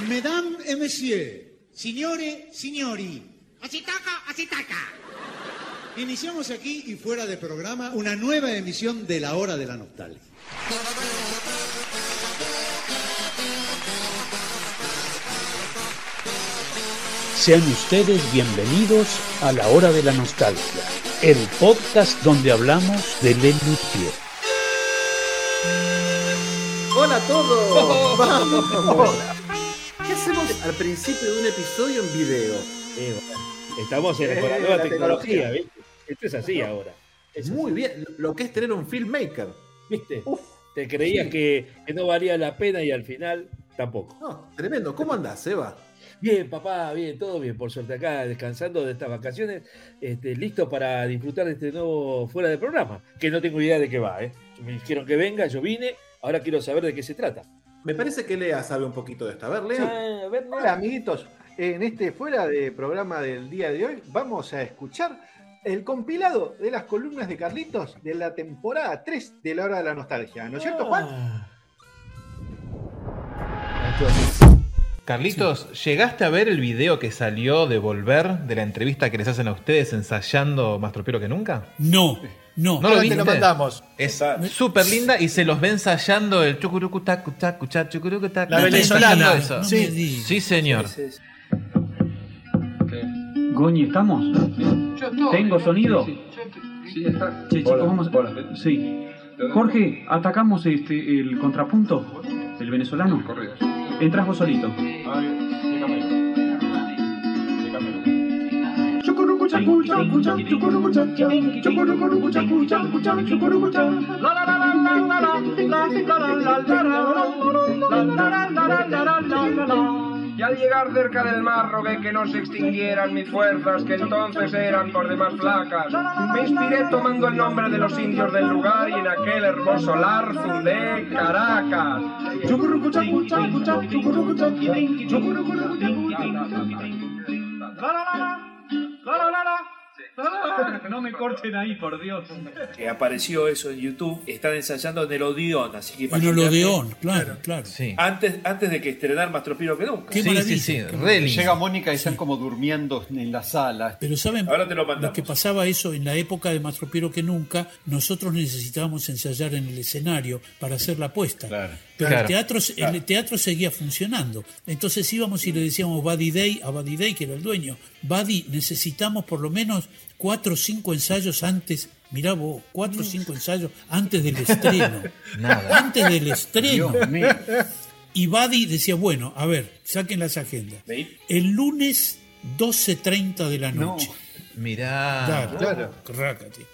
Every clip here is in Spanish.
Mesdames et messieurs, signore, signori, Así toca, así taca. iniciamos aquí y fuera de programa una nueva emisión de La Hora de la Nostalgia. Sean ustedes bienvenidos a La Hora de la Nostalgia, el podcast donde hablamos de Le Luthier. Hola a todos. Vamos. ¿Qué hacemos al principio de un episodio en video? Eh, bueno, estamos en, la nueva la tecnología, tecnología. ¿viste? Esto es así ahora. Es Muy así, bien, lo que es tener un filmmaker. ¿Viste? Uf, Te creías sí. que, que no valía la pena y al final tampoco. no, tremendo. ¿Cómo andás, Seba? Bien, papá, bien, todo bien, por suerte acá, descansando de estas vacaciones, este, listo para disfrutar de este nuevo fuera de programa, que no tengo idea de qué va, ¿eh? Me dijeron que venga, yo vine, ahora quiero saber de qué se trata. Me parece que Lea sabe un poquito de esto. A ver, Lea. Ah, a ver. Hola amiguitos, en este fuera de programa del día de hoy vamos a escuchar el compilado de las columnas de Carlitos de la temporada 3 de la hora de la nostalgia, ¿no es cierto Juan? Ah. Carlitos, ¿llegaste a ver el video que salió de Volver de la entrevista que les hacen a ustedes ensayando Más Tropero que Nunca? No, no. ¿No lo viste? te lo mandamos. Es súper linda y se los ve ensayando el chucurucu tacu tacu cha, chucurucu tacu, La venezolana. eso. No Sí. me digas. Sí, señor. Goñi, ¿estamos? ¿Tengo sonido? Che, chicos, vamos a... Sí. Jorge, atacamos este el contrapunto del venezolano. Entras vos solito. Y al llegar cerca del mar rogué que no se extinguieran mis fuerzas, que entonces eran por demás flacas. Me inspiré tomando el nombre de los indios del lugar y en aquel hermoso lar fundé Caracas. No me corten ahí, por Dios. que apareció eso en YouTube, están ensayando en el Odeón, así que En el Odeón, claro, claro. Sí. Antes, antes de que estrenar Más Tropiro que nunca. Qué Sí, maravilla, sí, sí, qué re maravilla. lindo. Llega Mónica y están como durmiendo en la sala. Pero saben, Ahora te lo que pasaba eso en la época de Más Tropiero que nunca, nosotros necesitábamos ensayar en el escenario para hacer la apuesta. Claro. Pero Claro. el, teatro, el teatro seguía funcionando. Entonces íbamos y le decíamos Buddy Day a Buddy Day, que era el dueño, Buddy, necesitamos por lo menos cuatro o cinco ensayos antes, mirá vos, cuatro o cinco ensayos antes del estreno. Nada. Antes del estreno. Dios mío. Y Buddy decía, bueno, a ver, saquen las agendas. El lunes 12.30 de la noche. Mirá. Claro, claro. rácate.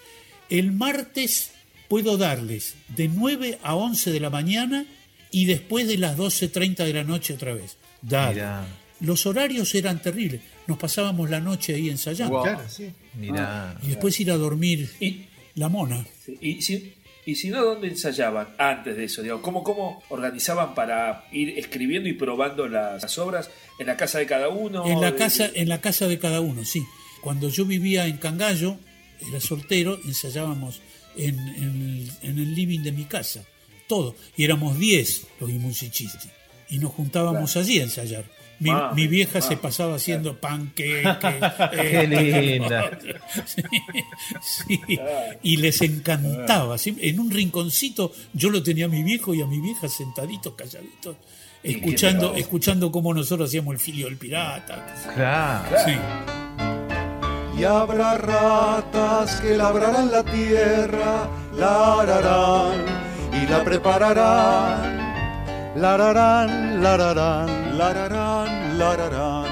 El martes puedo darles de 9 a 11 de la mañana y después de las 12.30 de la noche otra vez. Dale. Mirá. Los horarios eran terribles. Nos pasábamos la noche ahí ensayando. Wow. Claro, sí. Mirá. Y después ir a dormir Y, la mona. y, si, y si no, ¿dónde ensayaban antes de eso? Digamos, ¿cómo, ¿Cómo organizaban para ir escribiendo y probando las, las obras en la casa de cada uno? En la De- casa, en la casa de cada uno, sí. Cuando yo vivía en Cangallo, era soltero, ensayábamos en, en el, en el living de mi casa. Todo. Y éramos 10 los musichistas. Y nos juntábamos allí a ensayar. Mi, mi vieja se pasaba haciendo panqueques. Qué linda. Sí, sí. Y les encantaba. sí. En un rinconcito yo lo tenía a mi viejo y a mi vieja sentaditos, calladitos, escuchando, escuchando cómo nosotros hacíamos el filio del pirata. Claro. Y habrá ratas que labrarán la tierra, la ararán y la prepararán. La ararán, la ararán, la ararán, la ararán,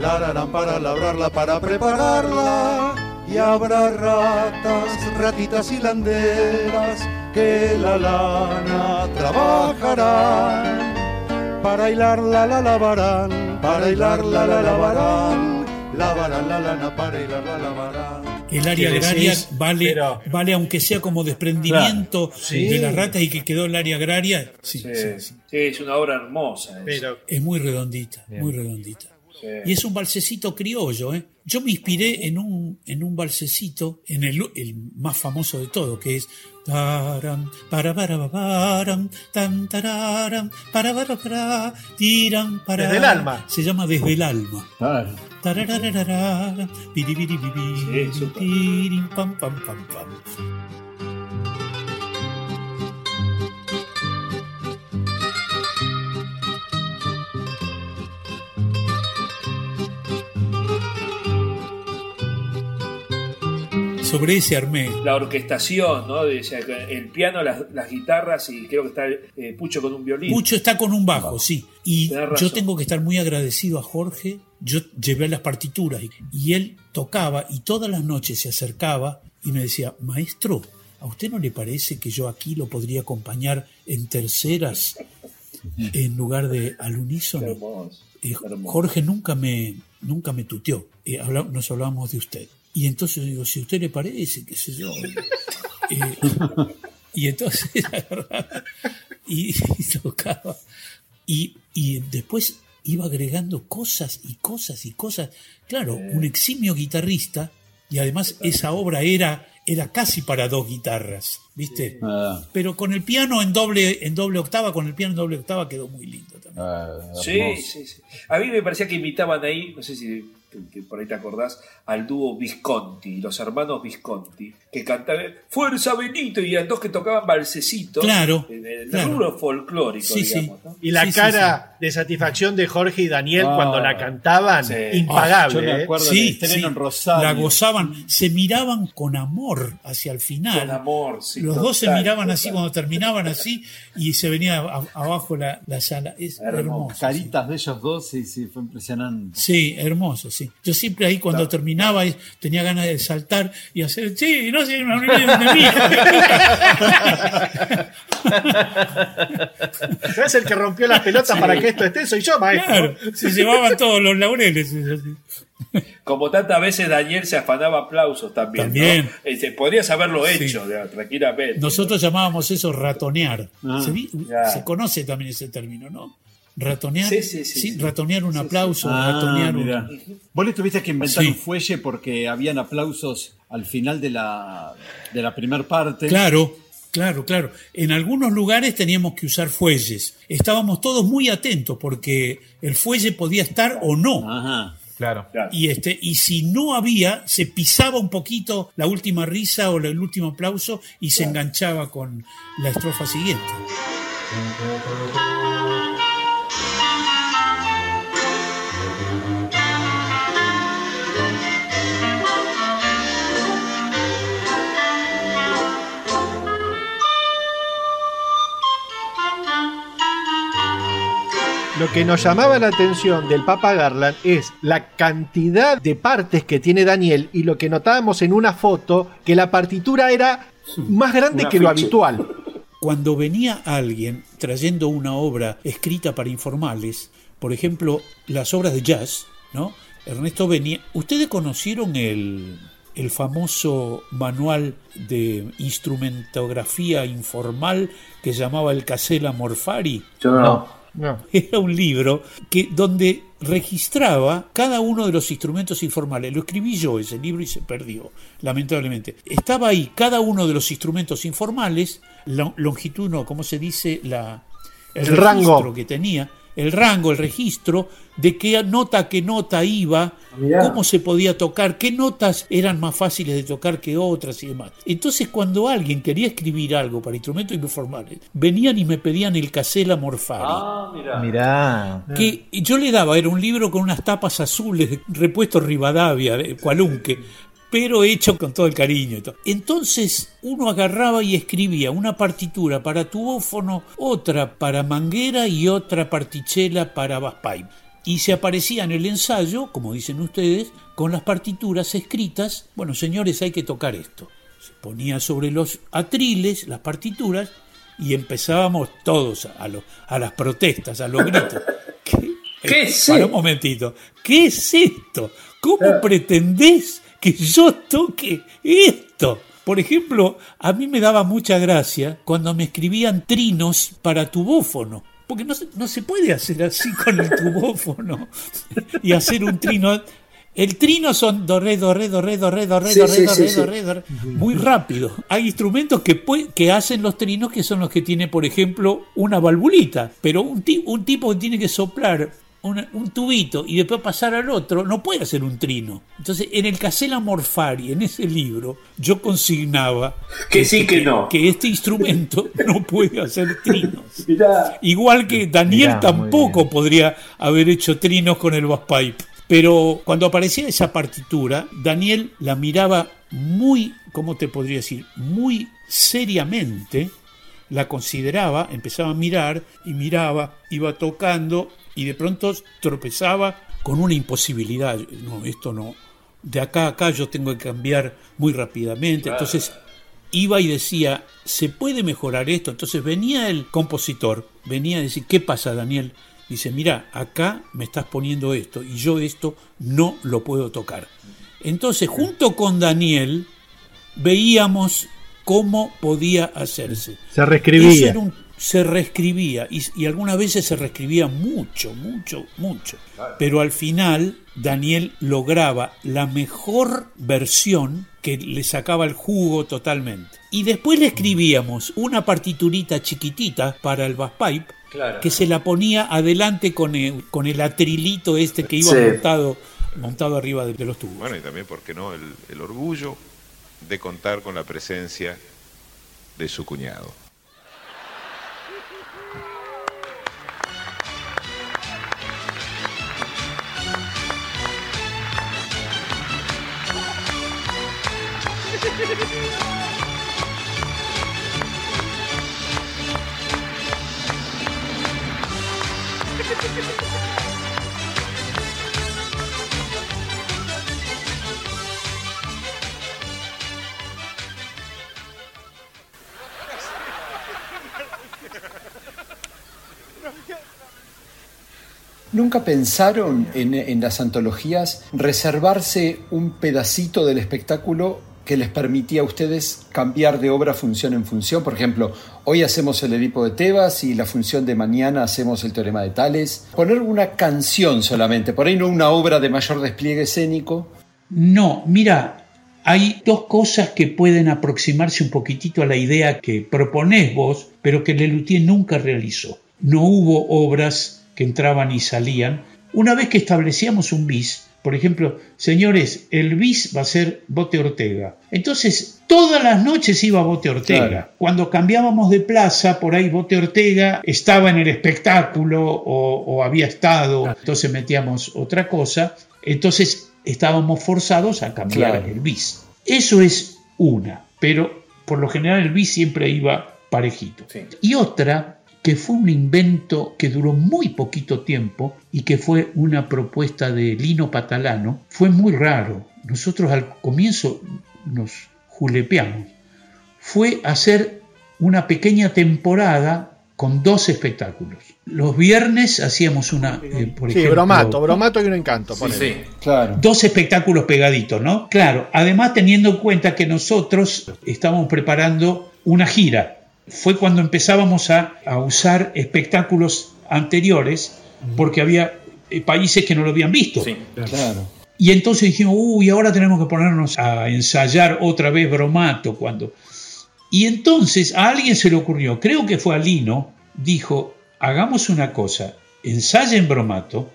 la ararán para labrarla, para prepararla. Y habrá ratas, ratitas hilanderas que la lana trabajarán. Para hilarla la lavarán, para hilarla la lavarán, lavarán la lana para hilarla la lavarán. El área ¿Qué agraria decís? vale, Pero- vale aunque sea como desprendimiento sí. de las ratas y que quedó el área agraria. Sí, Sí, sí, sí. sí, es una obra hermosa. Pero Es muy redondita, Bien. muy redondita. Y es un balsecito criollo, ¿eh? Yo me inspiré en un, en un balsecito, en el, el más famoso de todo, que es taram, para para param, tam tararam, para para para, tiram para. Desde el alma. Se llama Desde el alma. Claro. Tararararara, piribiribibi, tirim, pam, pam, pam, pam. Sobre ese armé. La orquestación, ¿no? De- o sea, el piano, las, las guitarras y creo que está eh, Pucho con un violín. Pucho está con un bajo, sí. Y yo tengo que estar muy agradecido a Jorge. Yo llevé las partituras y, y él tocaba y todas las noches se acercaba y me decía, maestro, ¿a usted no le parece que yo aquí lo podría acompañar en terceras en lugar de al unísono? Hermoso, Eh. Jorge nunca me, nunca me tuteó. Eh, nos hablábamos de usted. Y entonces yo digo, si a usted le parece, qué sé yo. Eh, y entonces agarraba y, y tocaba. Y, y después iba agregando cosas y cosas y cosas. Claro, un eximio guitarrista, y además esa obra era, era casi para dos guitarras, ¿viste? Ah, Pero con el piano en doble, en doble octava, con el piano en doble octava quedó muy lindo también. ah, Sí, sí, sí. A mí me parecía que imitaban ahí, no sé si que- por ahí te acordás, al dúo Visconti, los hermanos Visconti, que cantaban Fuerza Benito y eran dos que tocaban balsecito. Claro, En el claro. rubro folclórico, Sí, sí. digamos. ¿no? Y la Sí, sí, cara de satisfacción de Jorge y Daniel Ah. cuando la cantaban, Sí. impagable. Yo me ¿eh? acuerdo Sí, sí, en Rosario. la gozaban, se miraban con amor hacia el final. Con amor, sí. Los dos se miraban total. así cuando terminaban así y se venía a- abajo la, la sala. Es Hermoso. hermoso. sí. Caritas de ellos dos, sí, sí, fue impresionante. Sí, hermoso, sí. Yo siempre ahí cuando terminaba eh, tenía ganas de saltar y hacer, sí, no sé, no olviden de mí. ¿Sabes el que rompió las pelotas para que esto esté? Soy yo, maestro. Claro, se llevaban todos los laureles. Como tantas veces Daniel se afanaba aplausos también. ¿no? También. Este, podrías haberlo Sí. hecho, tranquilamente. Nosotros llamábamos eso ratonear. Ah, se, se conoce también ese término, ¿no? Ratonear. Sí, sí, sí, sí. Ratonear un aplauso, Ah, ratonear un. Vos le tuviste que inventar Sí. un fuelle porque habían aplausos al final de la, de la primer parte. Claro, claro, claro. En algunos lugares teníamos que usar fuelles. Estábamos todos muy atentos porque el fuelle podía estar o no. Ajá. Claro. Claro. Y, este, y si no había, se pisaba un poquito la última risa o el último aplauso y se enganchaba con la estrofa siguiente. Lo que nos llamaba la atención del Papa Garland es la cantidad de partes que tiene Daniel y lo que notábamos en una foto, que la partitura era más grande que lo habitual. Cuando venía alguien trayendo una obra escrita para informales, por ejemplo, las obras de jazz, ¿no? Ernesto venía. ¿Ustedes conocieron el, el famoso manual de instrumentografía informal que llamaba el Casella Morfari? No. Era un libro que donde registraba cada uno de los instrumentos informales. Lo escribí yo ese libro y se perdió, lamentablemente. Estaba ahí cada uno de los instrumentos informales, la longitud, no, ¿cómo se dice? La, El registro rango. que tenía, el rango, el registro de qué nota a qué nota iba, Mirá. cómo se podía tocar, qué notas eran más fáciles de tocar que otras y demás. Entonces, cuando alguien quería escribir algo para instrumentos informales, venían y me pedían el Casella Morfari Ah, mira. Mirá. que yo le daba, era un libro con unas tapas azules, repuesto Rivadavia, de Cualunque, pero hecho con todo el cariño. y todo. Entonces uno agarraba y escribía una partitura para tubófono, otra para manguera y otra partichela para bass pipe. Y se aparecía en el ensayo, como dicen ustedes, con las partituras escritas, bueno señores, hay que tocar esto. Se ponía sobre los atriles las partituras y empezábamos todos a, lo- a las protestas, a los gritos. ¿Qué, ¿Qué es Para un momentito. ¿Qué es esto? ¿Cómo pretendés que yo toque esto? Por ejemplo, a mí me daba mucha gracia cuando me escribían trinos para tubófono. Porque no, se- no se puede hacer así con el tubófono y hacer un trino. El trino son do, re, do, re, do, re, do, re, do, re, do, re, do, re, do, re, do, re. Muy rápido. Hay instrumentos que, que hacen los trinos que son los que tiene, por ejemplo, una valvulita. Pero un, un tipo que tiene que soplar un tubito y después pasar al otro, no puede hacer un trino. Entonces, en el Casella Morfari, en ese libro, yo consignaba Que sí, que no. que este instrumento no puede hacer trinos. Mirá. Igual que Daniel Mirá, tampoco podría haber hecho trinos con el bass pipe. Pero cuando aparecía esa partitura, Daniel la miraba muy, ¿cómo te podría decir? Muy seriamente, la consideraba, empezaba a mirar y miraba, iba tocando y de pronto tropezaba con una imposibilidad. No, esto no. De acá a acá yo tengo que cambiar muy rápidamente. Entonces iba y decía, ¿se puede mejorar esto? Entonces venía el compositor, venía a decir, ¿qué pasa Daniel? Dice, mira, acá me estás poniendo esto y yo esto no lo puedo tocar. Entonces, junto con Daniel, veíamos cómo podía hacerse. Se reescribía. Eso era un- se reescribía y, y algunas veces se reescribía mucho, mucho, mucho. Pero al final Daniel lograba la mejor versión que le sacaba el jugo totalmente. Y después le escribíamos una partiturita chiquitita para el bass pipe Claro. que se la ponía adelante con el, con el atrilito este que iba Sí. montado, montado arriba de, de los tubos. Bueno, y también, ¿por qué no? El, el orgullo de contar con la presencia de su cuñado. ¿Nunca pensaron en, en las antologías reservarse un pedacito del espectáculo que les permitía a ustedes cambiar de obra función en función? Por ejemplo, hoy hacemos el Edipo de Tebas y la función de mañana hacemos el Teorema de Tales. Poner una canción solamente, por ahí no una obra de mayor despliegue escénico. No, mira, hay dos cosas que pueden aproximarse un poquitito a la idea que proponés vos, pero que Lelutier nunca realizó. No hubo obras que entraban y salían. Una vez que establecíamos un bis, por ejemplo, señores, el bis va a ser Bote Ortega. Entonces, todas las noches iba Bote Ortega. Claro. Cuando cambiábamos de plaza, por ahí Bote Ortega estaba en el espectáculo o, o había estado, entonces metíamos otra cosa. Entonces estábamos forzados a cambiar Claro. el bis. Eso es una, pero por lo general el bis siempre iba parejito. Y otra que fue un invento que duró muy poquito tiempo y que fue una propuesta de Lino Patalano, fue muy raro. Nosotros al comienzo nos julepeamos. Fue hacer una pequeña temporada con dos espectáculos. Los viernes hacíamos una, eh, por Sí, ejemplo, bromato, bromato y un encanto. ponele. Claro. Dos espectáculos pegaditos, ¿no? Claro, además teniendo en cuenta que nosotros estábamos preparando una gira. Fue cuando empezábamos a, a usar espectáculos anteriores porque había eh, países que no lo habían visto. Claro. Y entonces dijimos, uy, ahora tenemos que ponernos a ensayar otra vez bromato cuando... Y entonces a alguien se le ocurrió, creo que fue a Lino, dijo, hagamos una cosa, ensayen bromato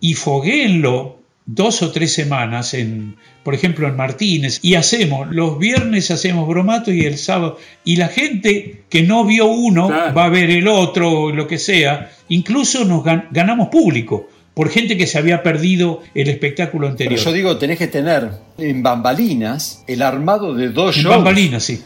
y foguéenlo dos o tres semanas en, por ejemplo, en Martínez, y hacemos, los viernes hacemos bromato y el sábado, y la gente que no vio uno va a ver el otro, lo que sea, incluso nos gan- ganamos público, por gente que se había perdido el espectáculo Pero anterior. yo digo, tenés que tener en bambalinas el armado de dos En shows. bambalinas, sí.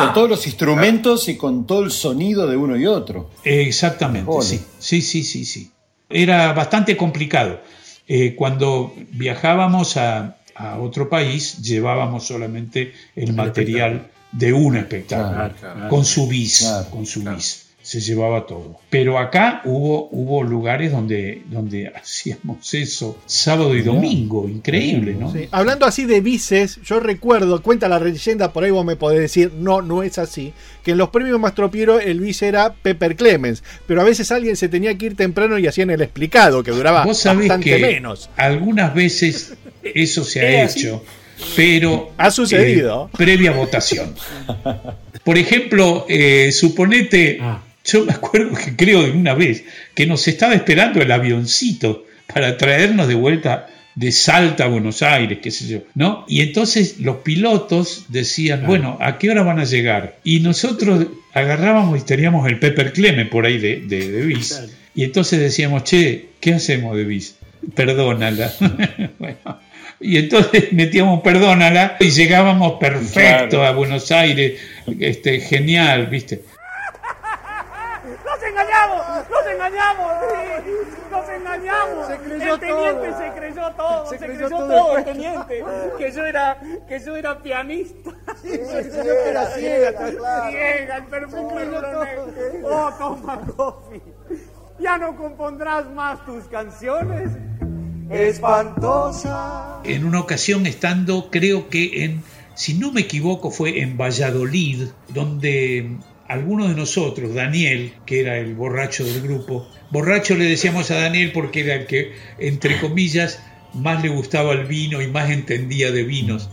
Con todos los instrumentos y con todo el sonido de uno y otro. Exactamente, Ole. sí, sí, sí, sí, sí. Era bastante complicado. Eh, cuando viajábamos a, a otro país, llevábamos solamente el material de un espectáculo, Claro, claro. con su bis, Claro, con su bis. Se llevaba todo. Pero acá hubo, hubo lugares donde, donde hacíamos eso sábado y domingo, increíble, ¿no? Sí. Hablando así de bices, yo recuerdo, cuenta la leyenda, por ahí vos me podés decir, no, no es así, que en los premios Mastropiero el vice era Pepper Clemens, pero a veces alguien se tenía que ir temprano y hacían el explicado, que duraba Vos sabés bastante que menos. algunas veces eso se ha hecho, pero Ha sucedido. eh, previa votación. Por ejemplo, eh, suponete, yo me acuerdo que creo de una vez que nos estaba esperando el avioncito para traernos de vuelta de Salta a Buenos Aires, qué sé yo, ¿no? Y entonces los pilotos decían, bueno, ¿a qué hora van a llegar? Y nosotros agarrábamos y teníamos el Pepper Clement por ahí de, de, de bis. Y entonces decíamos, che, ¿qué hacemos de bis? Perdónala. Bueno, y entonces metíamos perdónala y llegábamos perfecto a Buenos Aires, este, genial, ¿viste? ¡Nos engañamos! ¡Nos engañamos! sí, ¡Nos engañamos! Se creyó el teniente todo. se creyó todo, se, Se creyó, creyó todo todo el teniente, que yo era, que yo era pianista. se creyó que era ciega, claro. Ciega, el perfume coronel. Oh, toma coffee. Ya no compondrás más tus canciones. Espantosa. En una ocasión estando, creo que en, si no me equivoco, fue en Valladolid, donde alguno de nosotros, Daniel, que era el borracho del grupo, borracho le decíamos a Daniel porque era el que, entre comillas, más le gustaba el vino y más entendía de vinos,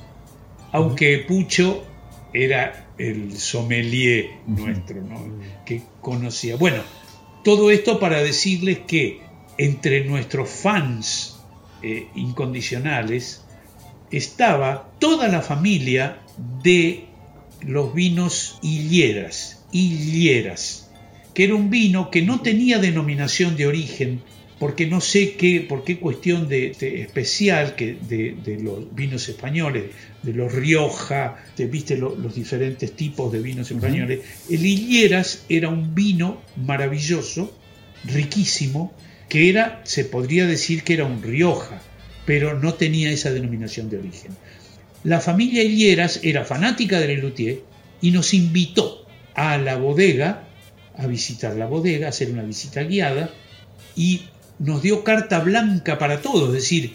aunque Pucho era el sommelier nuestro, ¿no? que conocía. Bueno, todo esto para decirles que entre nuestros fans eh, incondicionales estaba toda la familia de los vinos hilleras, hilleras, que era un vino que no tenía denominación de origen, porque no sé qué, por qué cuestión de, de especial que de, de los vinos españoles, de los Rioja, de, viste lo- los diferentes tipos de vinos españoles. El Hilleras era un vino maravilloso, riquísimo, que era, se podría decir que era un Rioja, pero no tenía esa denominación de origen. La familia Hilleras era fanática de Lelutier y nos invitó a la bodega, a visitar la bodega, a hacer una visita guiada y nos dio carta blanca para todo, es decir,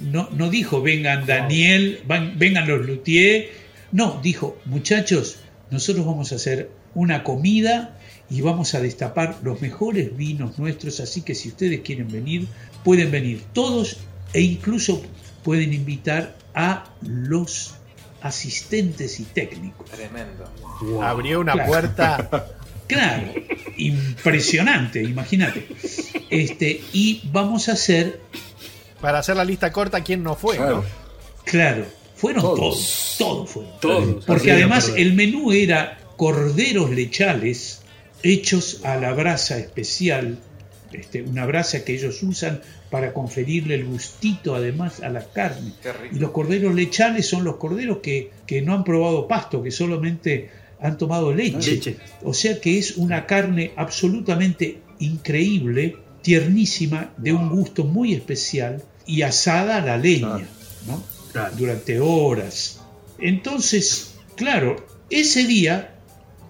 no, no dijo vengan Daniel, van- vengan los Luthier, no, dijo muchachos, nosotros vamos a hacer una comida y vamos a destapar los mejores vinos nuestros, así que si ustedes quieren venir, pueden venir todos e incluso pueden invitar a los asistentes y técnicos. Tremendo. Abrió una Claro. puerta. Claro, impresionante, imagínate. Este, y vamos a hacer, Para hacer la lista corta, ¿quién no fue? ¿no? claro, fueron Todos. todos, todos fueron. Todos. Porque además el menú era corderos lechales hechos a la brasa especial, este, una brasa que ellos usan para conferirle el gustito además a la carne. Y los corderos lechales son los corderos que, que no han probado pasto, que solamente han tomado leche. Leche. O sea que es una carne absolutamente increíble, tiernísima, de un gusto muy especial y asada a la leña, ¿no? Durante horas. Entonces, claro, ese día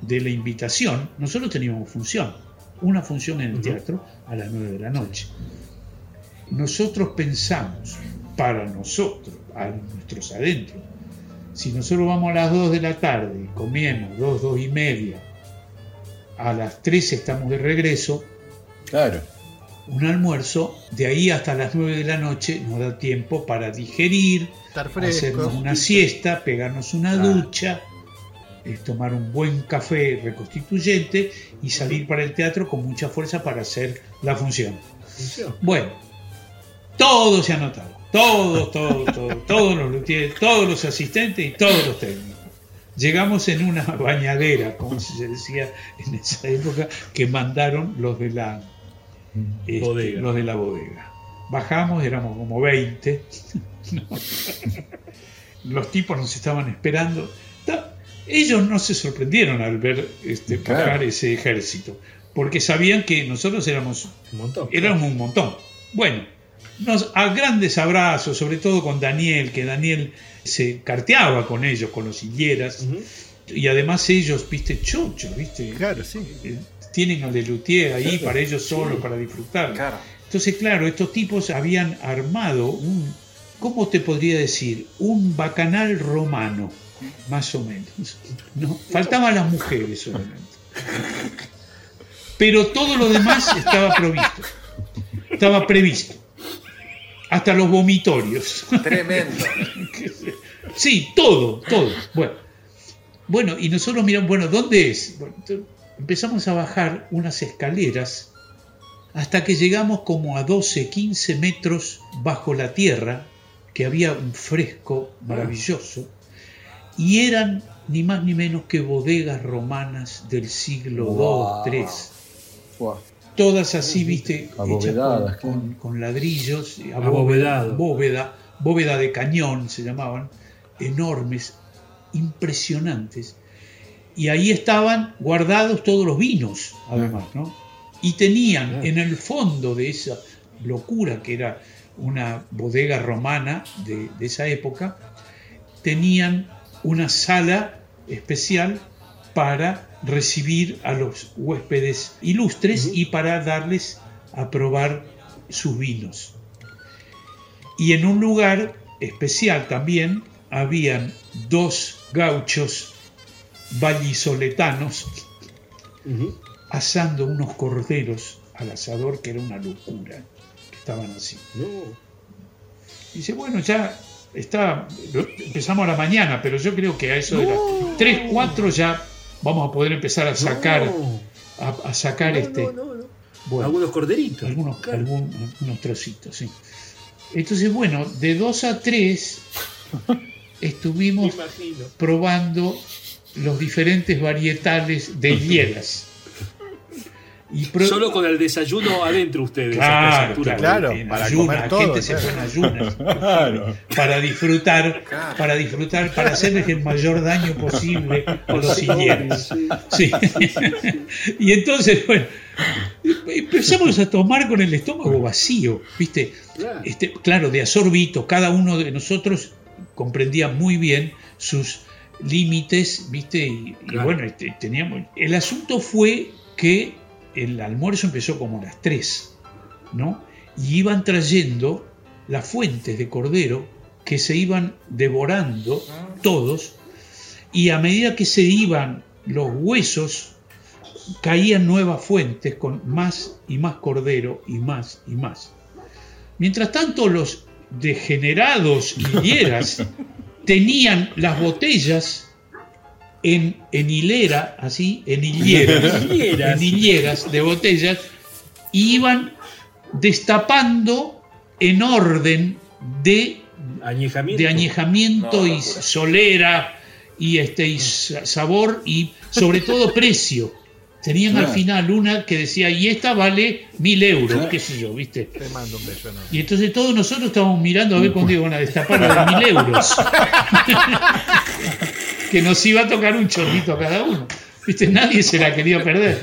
de la invitación, nosotros teníamos función, una función en el teatro a las 9 de la noche. Nosotros pensamos, para nosotros, a nuestros adentros, si nosotros vamos a las 2 de la tarde, comemos 2, 2 y media, a las 3 estamos de regreso, Claro. un almuerzo, de ahí hasta las 9 de la noche nos da tiempo para digerir, Estar fresco. hacernos una siesta, pegarnos una Ah. ducha, eh, tomar un buen café reconstituyente y salir para el teatro con mucha fuerza para hacer la función. Bueno, todos se anotaron, todos, todos, todos, todos los todos los asistentes y todos los técnicos. Llegamos en una bañadera, como se decía en esa época, que mandaron los de la este, Bodega. los de la bodega. Bajamos, éramos como 20. No. Los tipos nos estaban esperando. Ellos no se sorprendieron al ver este, Claro. bajar ese ejército, porque sabían que nosotros éramos Un montón. éramos un montón. Bueno, nos, a grandes abrazos, sobre todo con Daniel, que Daniel se carteaba con ellos, con los hilleras, y además ellos, viste, chochos, viste. Claro, sí. Eh, tienen al de Luthier ahí para ellos solos, para disfrutar. Entonces, claro, estos tipos habían armado un, ¿cómo te podría decir? Un bacanal romano, más o menos. ¿no? Faltaban las mujeres solamente. Pero todo lo demás estaba provisto. Estaba previsto. Hasta los vomitorios. Tremendo. Sí, todo, todo. Bueno, bueno y nosotros miramos, bueno, ¿dónde es? Bueno, empezamos a bajar unas escaleras hasta que llegamos como a 12, 15 metros bajo la tierra, que había un fresco maravilloso, y eran ni más ni menos que bodegas romanas del siglo Wow. II, III. Todas así, viste, hechas con, con- con ladrillos, eh, Abovedado. bóveda, bóveda de cañón se llamaban, enormes, impresionantes. Y ahí estaban guardados todos los vinos, además, ¿no? Y tenían en el fondo de esa locura que era una bodega romana de, de esa época, tenían una sala especial para recibir a los huéspedes ilustres y para darles a probar sus vinos. Y en un lugar especial también habían dos gauchos vallisoletanos asando unos corderos al asador que era una locura, que estaban así. Dice, bueno, ya está, empezamos a la mañana, pero yo creo que a eso de las 3, 4 ya vamos a poder empezar a sacar, a, a sacar este... Bueno, Algunos corderitos. algunos, algún- algunos trocitos, sí. Entonces, bueno, de 2 a 3 estuvimos probando los diferentes varietales de hieras. Y pro- Solo con el desayuno adentro ustedes. Claro, en ayunas, la gente se en ayunas para disfrutar, para disfrutar, para hacerles el mayor daño posible a los. Sí. Y entonces, bueno, empezamos a tomar con el estómago vacío, ¿viste? Este, claro, de asorbito, cada uno de nosotros comprendía muy bien sus límites, ¿viste? Y, bueno, este, teníamos. El asunto fue que el almuerzo empezó como a las 3, ¿no? Y iban trayendo las fuentes de cordero que se iban devorando todos, y a medida que se iban los huesos, caían nuevas fuentes con más y más cordero y más y más. Mientras tanto, los degenerados higueras tenían las botellas en, en hilera, así, en hileras, en hileras de botellas, y iban destapando en orden de Añejamiento. de añejamiento No, y solera y este y sa- sabor y sobre todo precio. Tenían al final una que decía, y esta vale mil euros, Claro. qué sé yo, ¿viste? Te mando un beso enorme. Y entonces todos nosotros estábamos mirando a ver cuándo iban a destapar la de mil euros. que nos iba a tocar un chorrito a cada uno. ¿Viste? Nadie se la quería perder.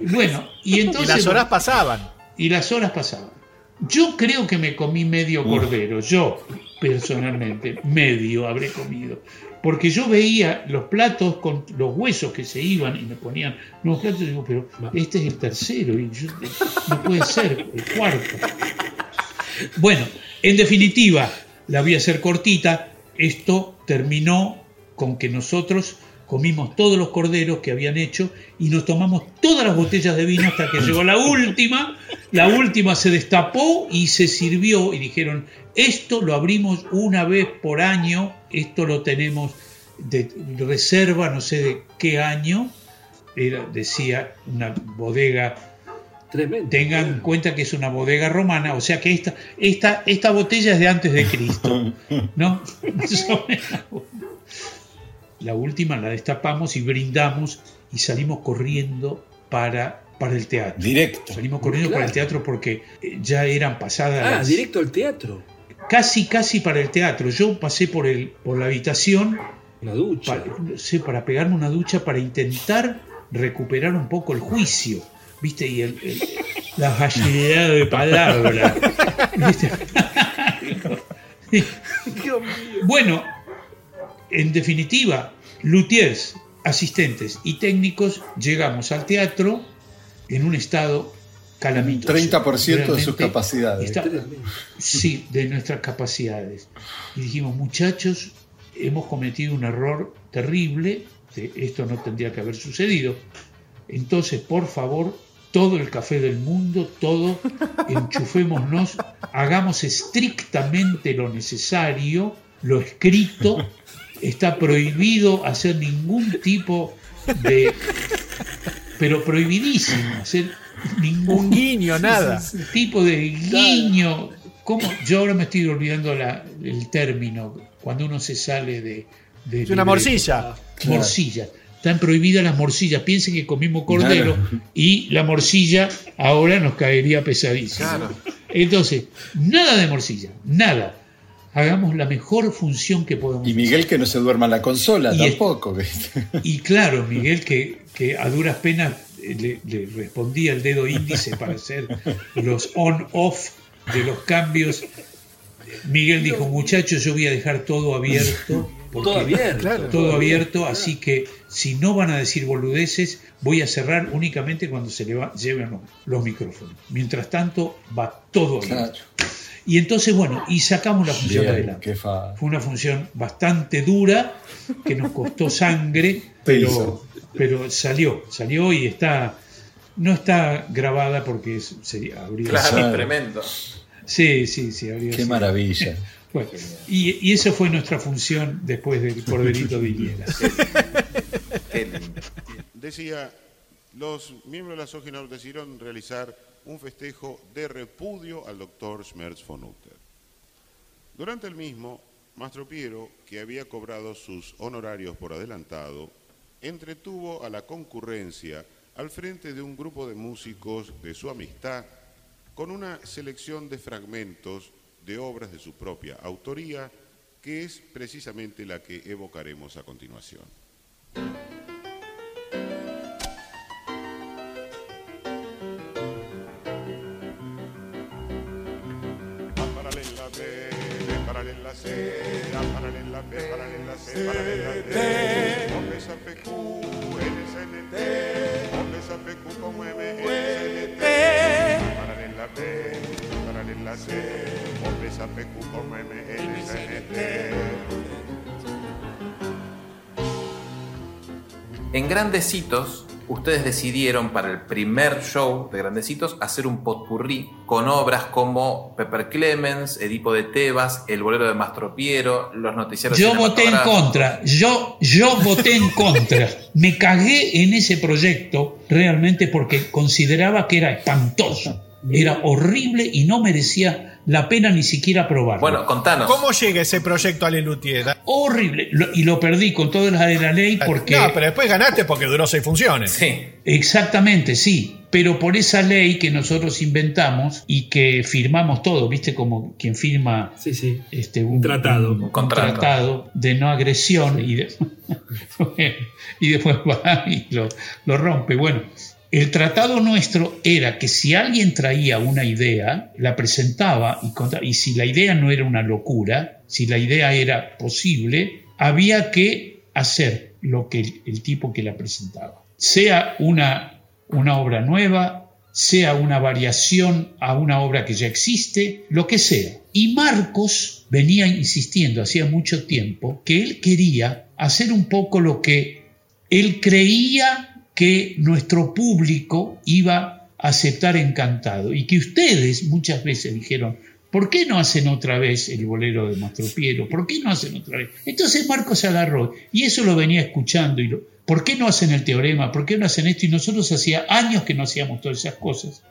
Bueno, y entonces. y las horas pasaban. Y las horas pasaban. Yo creo que me comí medio cordero, yo personalmente, medio habré comido. Porque yo veía los platos con los huesos que se iban y me ponían nuevos platos y digo, pero este es el tercero y yo, no puede ser el cuarto. Bueno, en definitiva, la voy a hacer cortita. Esto terminó con que nosotros comimos todos los corderos que habían hecho y nos tomamos todas las botellas de vino hasta que llegó la última. La última se destapó y se sirvió y dijeron, esto lo abrimos una vez por año, esto lo tenemos de reserva, no sé de qué año, era, decía una bodega Tremendo. Tengan en cuenta que es una bodega romana, o sea que esta, esta, esta botella es de antes de Cristo, ¿no? La última la destapamos y brindamos y salimos corriendo para, para el teatro. Directo. Salimos corriendo Claro. para el teatro porque eh, ya eran pasadas Ah, las- directo al teatro. casi casi para el teatro. Yo pasé por el por la habitación Una ducha. para, no sé, para pegarme una ducha para intentar recuperar un poco el juicio, ¿viste? Y el, el- la facilidad de palabra. ¿viste? bueno, en definitiva, luthiers, asistentes y técnicos llegamos al teatro en un estado calamitoso. 30% de sus Realmente capacidades. está- sí, de nuestras capacidades. Y dijimos, muchachos, hemos cometido un error terrible, esto no tendría que haber sucedido. Entonces, por favor, todo el café del mundo, todo, enchufémonos, hagamos estrictamente lo necesario, lo escrito, está prohibido hacer ningún tipo de... Pero prohibidísimo, hacer ningún Un guiño, nada. tipo de guiño. ¿Cómo? Yo ahora me estoy olvidando la- el término, cuando uno se sale de... de Es una morcilla. Morcilla. Están prohibidas las morcillas. Piensen que comimos cordero Claro. y la morcilla ahora nos caería pesadísimo. Claro. Entonces, nada de morcilla, nada. Hagamos la mejor función que podamos. Y Miguel que no se duerma en la consola Y- tampoco. ¿viste? Y claro, Miguel, que, que a duras penas eh, le, le respondía el dedo índice para hacer los on-off de los cambios. Miguel dijo, muchachos, yo voy a dejar todo abierto. porque- Todo abierto. Claro. Todo abierto, así que si no van a decir boludeces, voy a cerrar únicamente cuando se le va- lleven los, los micrófonos. Mientras tanto, va todo abierto. Y entonces, bueno, y sacamos la función Bien, adelante. qué fa- Fue una función bastante dura, que nos costó sangre, pero, pero salió, salió y está, no está grabada porque es- sería, habría Claro, sido- tremendo. Sí, sí, sí, habría Qué sido. maravilla. Bueno, y, y esa fue nuestra función después del Corderito de Higuera. Decía, los miembros de la Sogenau decidieron realizar un festejo de repudio al doctor Schmerz von Utter. Durante el mismo, Mastro Piero, que había cobrado sus honorarios por adelantado, entretuvo a la concurrencia al frente de un grupo de músicos de su amistad con una selección de fragmentos de obras de su propia autoría, que es precisamente la que evocaremos a continuación. A paralela B, paralela C, paralela D. O pesa PQ, NSNT, O pesa PQ como MNSNT. Paralela B, paralela C, O pesa PQ como MNSNT. En Grandecitos, ustedes decidieron para el primer show de Grandecitos hacer un potpurrí con obras como Pepper Clemens, Edipo de Tebas, El bolero de Mastro Piero, los noticiarios Yo voté en contra, yo, yo voté en contra. Me cagué en ese proyecto realmente porque consideraba que era espantoso, era horrible y no merecía la pena ni siquiera probarlo. Bueno, contanos. ¿Cómo llega ese proyecto a Lelutier? Horrible. Lo- y lo perdí con todas las de la ley porque... No, pero después ganaste porque duró seis funciones. Sí. Exactamente, sí. Pero por esa ley que nosotros inventamos y que firmamos todo, ¿viste? Como quien firma Este, un, tratado. un contrato. tratado de no agresión y, de- y después va y lo, lo rompe. Bueno, el tratado nuestro era que si alguien traía una idea, la presentaba y, si la idea no era una locura, si la idea era posible, había que hacer lo que el, el tipo que la presentaba. Sea una, una obra nueva, sea una variación a una obra que ya existe, lo que sea. Y Marcos venía insistiendo hacía mucho tiempo que él quería hacer un poco lo que él creía que nuestro público iba a aceptar encantado y que ustedes muchas veces dijeron, ¿por qué no hacen otra vez el bolero de Mastro Piero? ¿Por qué no hacen otra vez? Entonces Marcos agarró y eso lo venía escuchando y lo, ¿por qué no hacen el teorema? ¿Por qué no hacen esto? Y nosotros hacía años que no hacíamos todas esas cosas.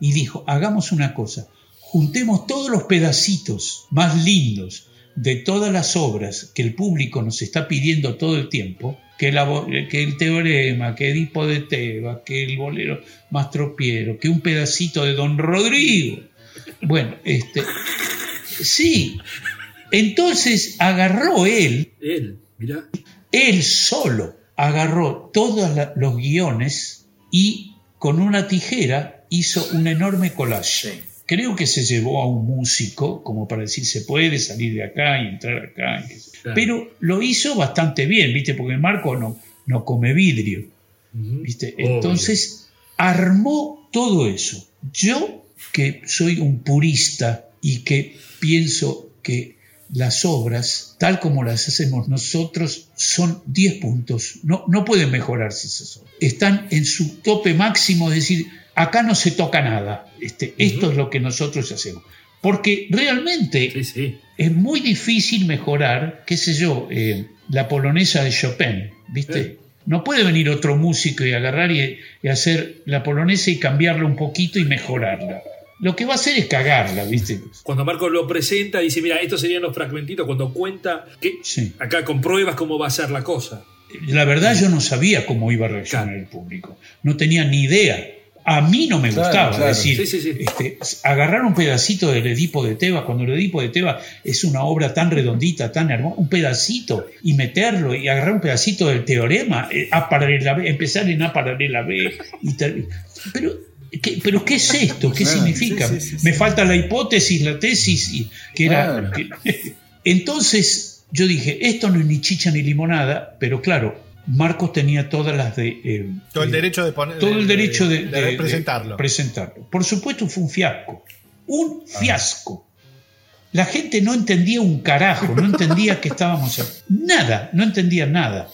Y dijo, hagamos una cosa, juntemos todos los pedacitos más lindos de todas las obras que el público nos está pidiendo todo el tiempo, que, la bo- que el teorema, que Edipo de Tebas, que el bolero Mastro Piero, que un pedacito de Don Rodrigo. Bueno, este, sí, entonces agarró él, Él, mirá. él solo agarró todos la- los guiones y con una tijera hizo un enorme collage. Creo que se llevó a un músico como para decir se puede salir de acá y entrar acá. Claro. Pero lo hizo bastante bien, ¿viste? Porque Marco no, no come vidrio. ¿viste? Obvio. Entonces armó todo eso. Yo, que soy un purista y que pienso que las obras, tal como las hacemos nosotros, son 10 puntos. No, no pueden mejorarse esas obras. Están en su tope máximo, es decir, acá no se toca nada. Este, Esto es lo que nosotros hacemos. Porque realmente es muy difícil mejorar, qué sé yo, eh, la polonesa de Chopin, ¿viste? No puede venir otro músico y agarrar y, y hacer la polonesa y cambiarla un poquito y mejorarla. Lo que va a hacer es cagarla, ¿viste? Cuando Marco lo presenta, dice, mira, estos serían los fragmentitos, cuando cuenta que acá compruebas cómo va a ser la cosa. La verdad yo no sabía cómo iba a reaccionar el público. No tenía ni idea. A mí no me Claro, gustaba claro. decir, Sí, sí, sí. este, agarrar un pedacito del Edipo de Tebas, cuando el Edipo de Tebas es una obra tan redondita, tan hermosa, un pedacito, y meterlo, y agarrar un pedacito del teorema, eh, A paralela B, empezar en A paralela B, y pero, ¿qué, pero ¿qué es esto? ¿Qué Claro, significa? sí, sí, sí, Me sí. falta la hipótesis, la tesis, y, que era... Claro. que- entonces yo dije, esto no es ni chicha ni limonada, pero claro, Marcos tenía todas las de... eh, Todo el eh, derecho de poner. todo el derecho de, de de- de presentarlo. presentarlo. Por supuesto fue un fiasco. Un fiasco. La gente no entendía un carajo, no entendía que estábamos... a- Nada, no entendía nada.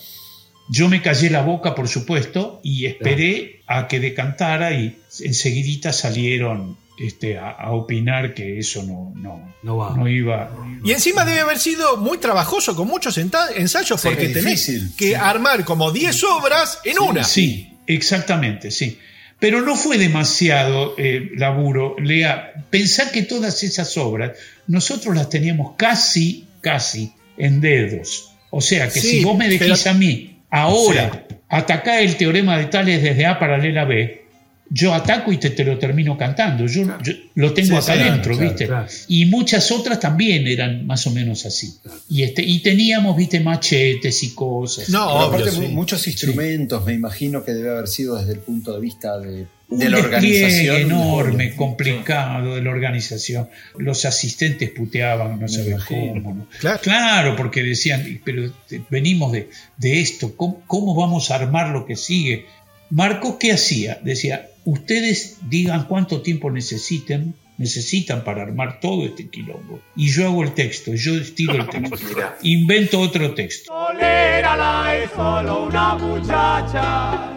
Yo me callé la boca, por supuesto, y esperé a que decantara y enseguidita salieron este, a, a opinar que eso no, no, no iba... Y encima debe haber sido muy trabajoso, con muchos ensayos, Sí, porque tenés difícil, que armar como 10 obras en una. Sí, exactamente, sí. Pero no fue demasiado eh, laburo. Lea, pensar que todas esas obras nosotros las teníamos casi, casi en dedos. O sea que Sí, si vos me decís pero- a mí, ahora, atacar el teorema de Tales desde A paralela a B, yo ataco y te, te lo termino cantando. Yo, yo lo tengo Sí, acá claro, adentro, claro, ¿viste? claro. Y muchas otras también eran más o menos así. Y, este, y teníamos, ¿viste? Machetes y cosas. Pero aparte, mu- muchos instrumentos, me imagino que debe haber sido desde el punto de vista de, un de la organización. enorme, complicado de la organización. Los asistentes puteaban, no sabes cómo. ¿no? Claro. porque decían, pero venimos de, de esto, ¿cómo, cómo vamos a armar lo que sigue? Marcos, ¿qué hacía? Decía, ustedes digan cuánto tiempo necesiten, necesitan para armar todo este quilombo. Y yo hago el texto, yo estilo el texto. Invento otro texto. Tolérala es solo una muchacha.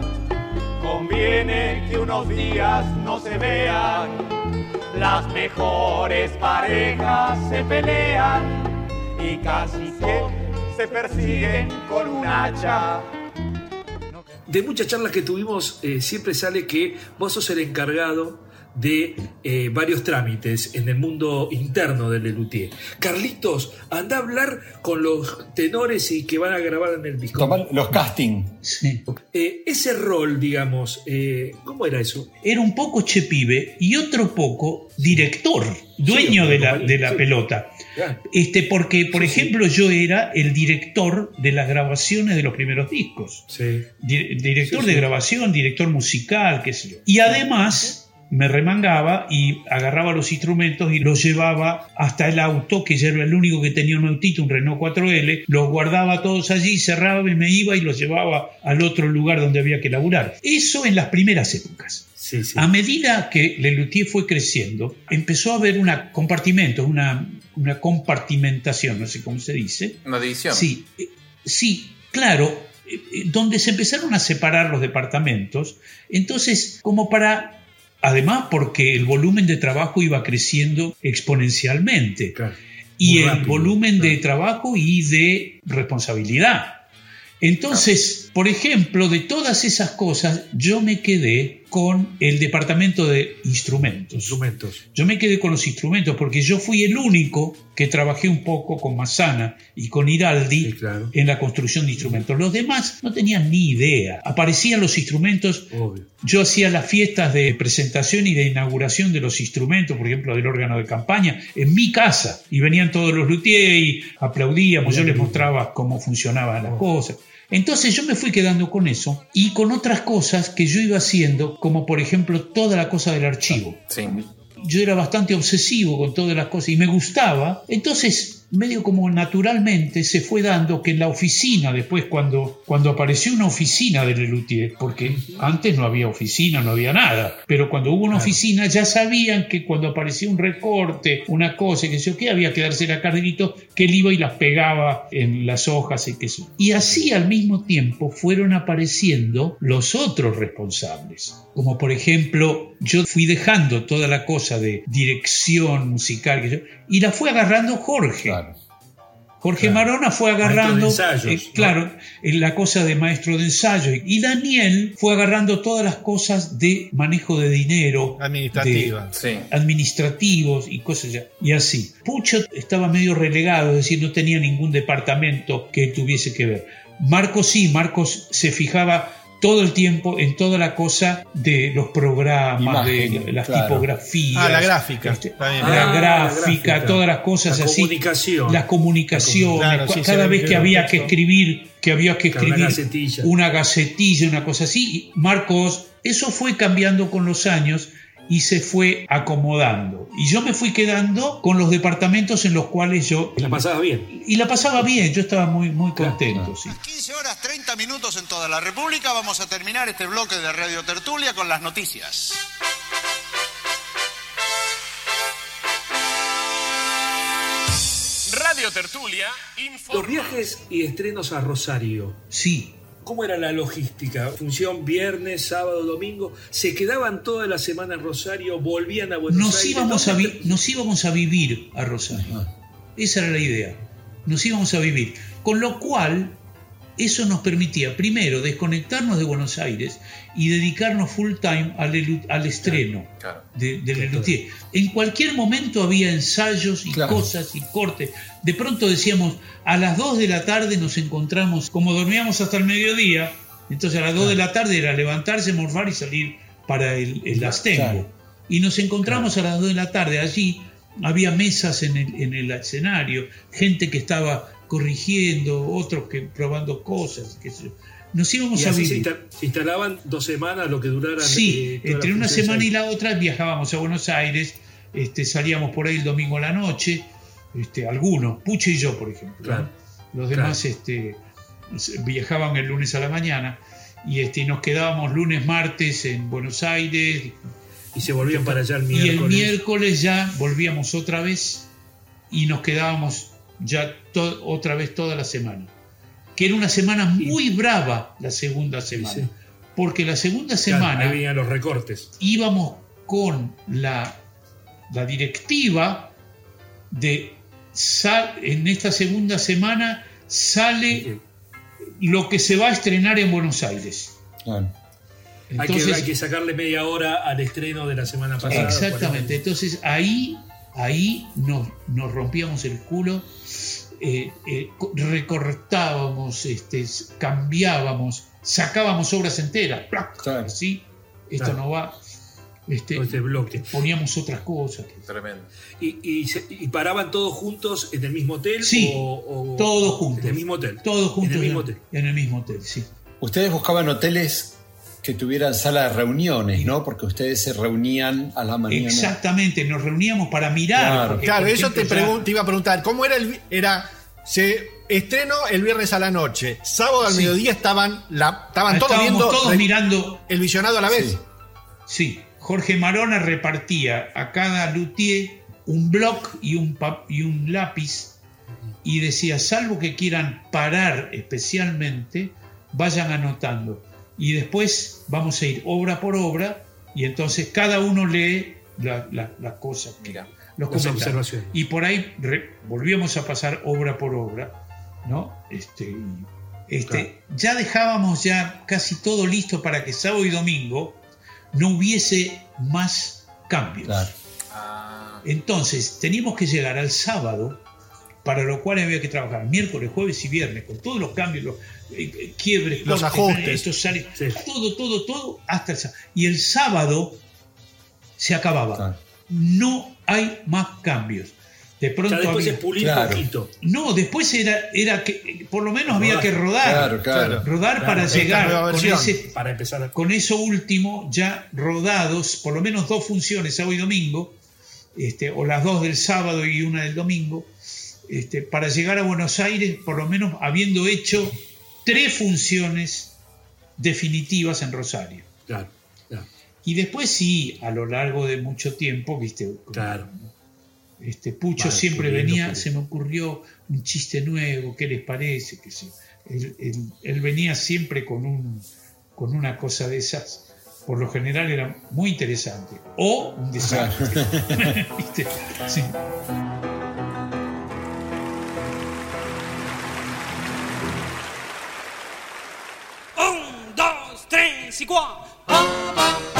Conviene que unos días no se vean. Las mejores parejas se pelean y casi que se persiguen con un hacha. De muchas charlas que tuvimos, eh, siempre sale que vos sos el encargado de eh, varios trámites en el mundo interno del Lelutier. Carlitos, anda a hablar con los tenores y que van a grabar en el disco. Los casting. Eh, ese rol, digamos, eh, ¿cómo era eso? era un poco che pibe y otro poco director, dueño Sí, de, la, de la sí. pelota. Claro. Este, porque, por ejemplo, yo era el director de las grabaciones de los primeros discos. Di- director Sí, de sí. grabación, director musical, qué sé yo. Y además me remangaba y agarraba los instrumentos y los llevaba hasta el auto, que ya era el único que tenía un autito, un Renault 4L, los guardaba todos allí, cerraba y me iba y los llevaba al otro lugar donde había que laburar. Eso en las primeras épocas. A medida que Lelutier fue creciendo, empezó a haber una compartimento, una, una compartimentación, no sé cómo se dice. Una división. Sí, eh, sí, claro, eh, eh, donde se empezaron a separar los departamentos. Entonces, como para, además porque el volumen de trabajo iba creciendo exponencialmente. Y el rápido, volumen de trabajo y de responsabilidad. Entonces, por ejemplo, de todas esas cosas, yo me quedé con el departamento de instrumentos. Instrumentos. Yo me quedé con los instrumentos porque yo fui el único que trabajé un poco con Massana y con Iraldi en la construcción de instrumentos. Los demás no tenían ni idea. Aparecían los instrumentos. Yo hacía las fiestas de presentación y de inauguración de los instrumentos, por ejemplo, del órgano de campaña, en mi casa. Y venían todos los luthiers y aplaudíamos. Yo les mostraba cómo funcionaban las cosas. Entonces yo me fui quedando con eso y con otras cosas que yo iba haciendo, como por ejemplo toda la cosa del archivo. Yo era bastante obsesivo con todas las cosas y me gustaba. Entonces medio como naturalmente se fue dando que en la oficina, después cuando, cuando apareció una oficina de Lelutier, porque antes no había oficina, no había nada, pero cuando hubo una oficina ya sabían que cuando aparecía un recorte, una cosa, que yo qué, había que darse la carderito, que él iba y las pegaba en las hojas y que eso. Y así al mismo tiempo fueron apareciendo los otros responsables, como por ejemplo, yo fui dejando toda la cosa de dirección musical que yo, y la fue agarrando Jorge. Jorge Marona fue agarrando, Maestro de ensayos, eh, claro, en la cosa de maestro de ensayo. Y Daniel fue agarrando todas las cosas de manejo de dinero, Administrativa. de- administrativos y cosas ya. Y así. Pucho estaba medio relegado, es decir, no tenía ningún departamento que tuviese que ver. Marcos sí, Marcos se fijaba todo el tiempo en toda la cosa de los programas, Imagen, de las claro. tipografías. Ah, la gráfica. este, la, Ah, la gráfica, todas las cosas La así. comunicación. Las comunicaciones. Claro, sí, cada ve vez que había que escribir, que había que Claro, una escribir gacetilla. una gacetilla, una cosa así. y Marcos, eso fue cambiando con los años y se fue acomodando. Y yo me fui quedando con los departamentos en los cuales yo... La pasaba bien. Y la pasaba bien, yo estaba muy, muy contento. sí. 15 horas 30 minutos en toda la República. Vamos a terminar este bloque de Radio Tertulia con las noticias. Radio Tertulia, Los viajes y estrenos a Rosario. Sí. ¿Cómo era la logística? Función viernes, sábado, domingo. ¿Se quedaban toda la semana en Rosario? ¿Volvían a Buenos Nos Aires? íbamos, a ¿Dónde vi- nos íbamos a vivir a Rosario. Esa era la idea. Nos íbamos a vivir. Con lo cual, eso nos permitía, primero, desconectarnos de Buenos Aires y dedicarnos full time al, al estreno de, de Lelutier. En cualquier momento había ensayos y cosas y cortes. De pronto decíamos, a las 2 de la tarde nos encontramos, como dormíamos hasta el mediodía, entonces a las 2 de la tarde era levantarse, morfar y salir para el, el Astengo. Claro. Y nos encontramos a las 2 de la tarde allí. Había mesas en el, en el escenario, gente que estaba corrigiendo, otros que probando cosas. qué sé yo. Nos íbamos Y a se, vivir. insta- se instalaban dos semanas, lo que duraran. Sí, eh, entre una semana y la otra viajábamos a Buenos Aires, este, salíamos por ahí el domingo a la noche, este, algunos, Pucho y yo, por ejemplo. Claro, ¿no? Los demás este, viajaban el lunes a la mañana y este, nos quedábamos lunes, martes en Buenos Aires. Y se volvían para allá el Y el miércoles. miércoles ya volvíamos otra vez y nos quedábamos ya otra vez toda la semana. Que era una semana muy brava la segunda semana. Porque la segunda semana ahí venían los recortes. íbamos con la, la directiva de sal- en esta segunda semana sale lo que se va a estrenar en Buenos Aires. hay, Entonces- que, hay que sacarle media hora al estreno de la semana pasada. Exactamente. Entonces ahí, ahí nos, nos rompíamos el culo, eh, eh, co- recortábamos, este, cambiábamos, sacábamos obras enteras. ¡plac! Así, esto Claro. no va. Este, Este bloque. Poníamos otras cosas. Tremendo. ¿Y, y, paraban todos juntos en el mismo hotel? Sí, o, o- todos juntos. En el mismo hotel. Todos juntos En el mismo hotel. En el mismo hotel, sí. Ustedes buscaban hoteles que tuvieran sala de reuniones, ¿no? Porque ustedes se reunían a la mañana. Exactamente, nos reuníamos para mirar. Claro. porque, Claro, por eso te, te iba a preguntar. ¿Cómo era el. Era. Se estrenó el viernes a la noche. Sábado al Sí. mediodía estaban, la, estaban todos viendo. todos mirando El visionado a la vez. Sí, Jorge Marona repartía a cada luthier un bloc y un, y un lápiz y decía, salvo que quieran parar especialmente, vayan anotando. Y después vamos a ir obra por obra y entonces cada uno lee la- la- las cosas, que- los Las comentarios. observaciones. Y por ahí re- volvíamos a pasar obra por obra, ¿no? Este, este, Ya dejábamos ya casi todo listo para que sábado y domingo no hubiese más cambios. Entonces teníamos que llegar al sábado, para lo cual había que trabajar miércoles, jueves y viernes, con todos los cambios, los eh, eh, quiebres, Los cortes, ajustes. esto sale, todo, todo, todo, hasta el sábado. Y el sábado se acababa. No hay más cambios. De pronto Ya después había- es pulir Claro. poquito. No, después era, era que por lo menos había que rodar. Claro, claro. Rodar Claro, para llegar con, ese, Para empezar. con eso último, ya rodados, por lo menos dos funciones, sábado y domingo, este, o las dos del sábado y una del domingo, este, para llegar a Buenos Aires, por lo menos habiendo hecho tres funciones definitivas en Rosario. Claro, claro. Y después sí, a lo largo de mucho tiempo, viste, Claro. este Pucho Vale, siempre venía, se me ocurrió un chiste nuevo, ¿qué les parece? Que se- él, él- él venía siempre con un con una cosa de esas. Por lo general era muy interesante. O un desastre. ¿Viste? Sí. Dos, tres y cuatro.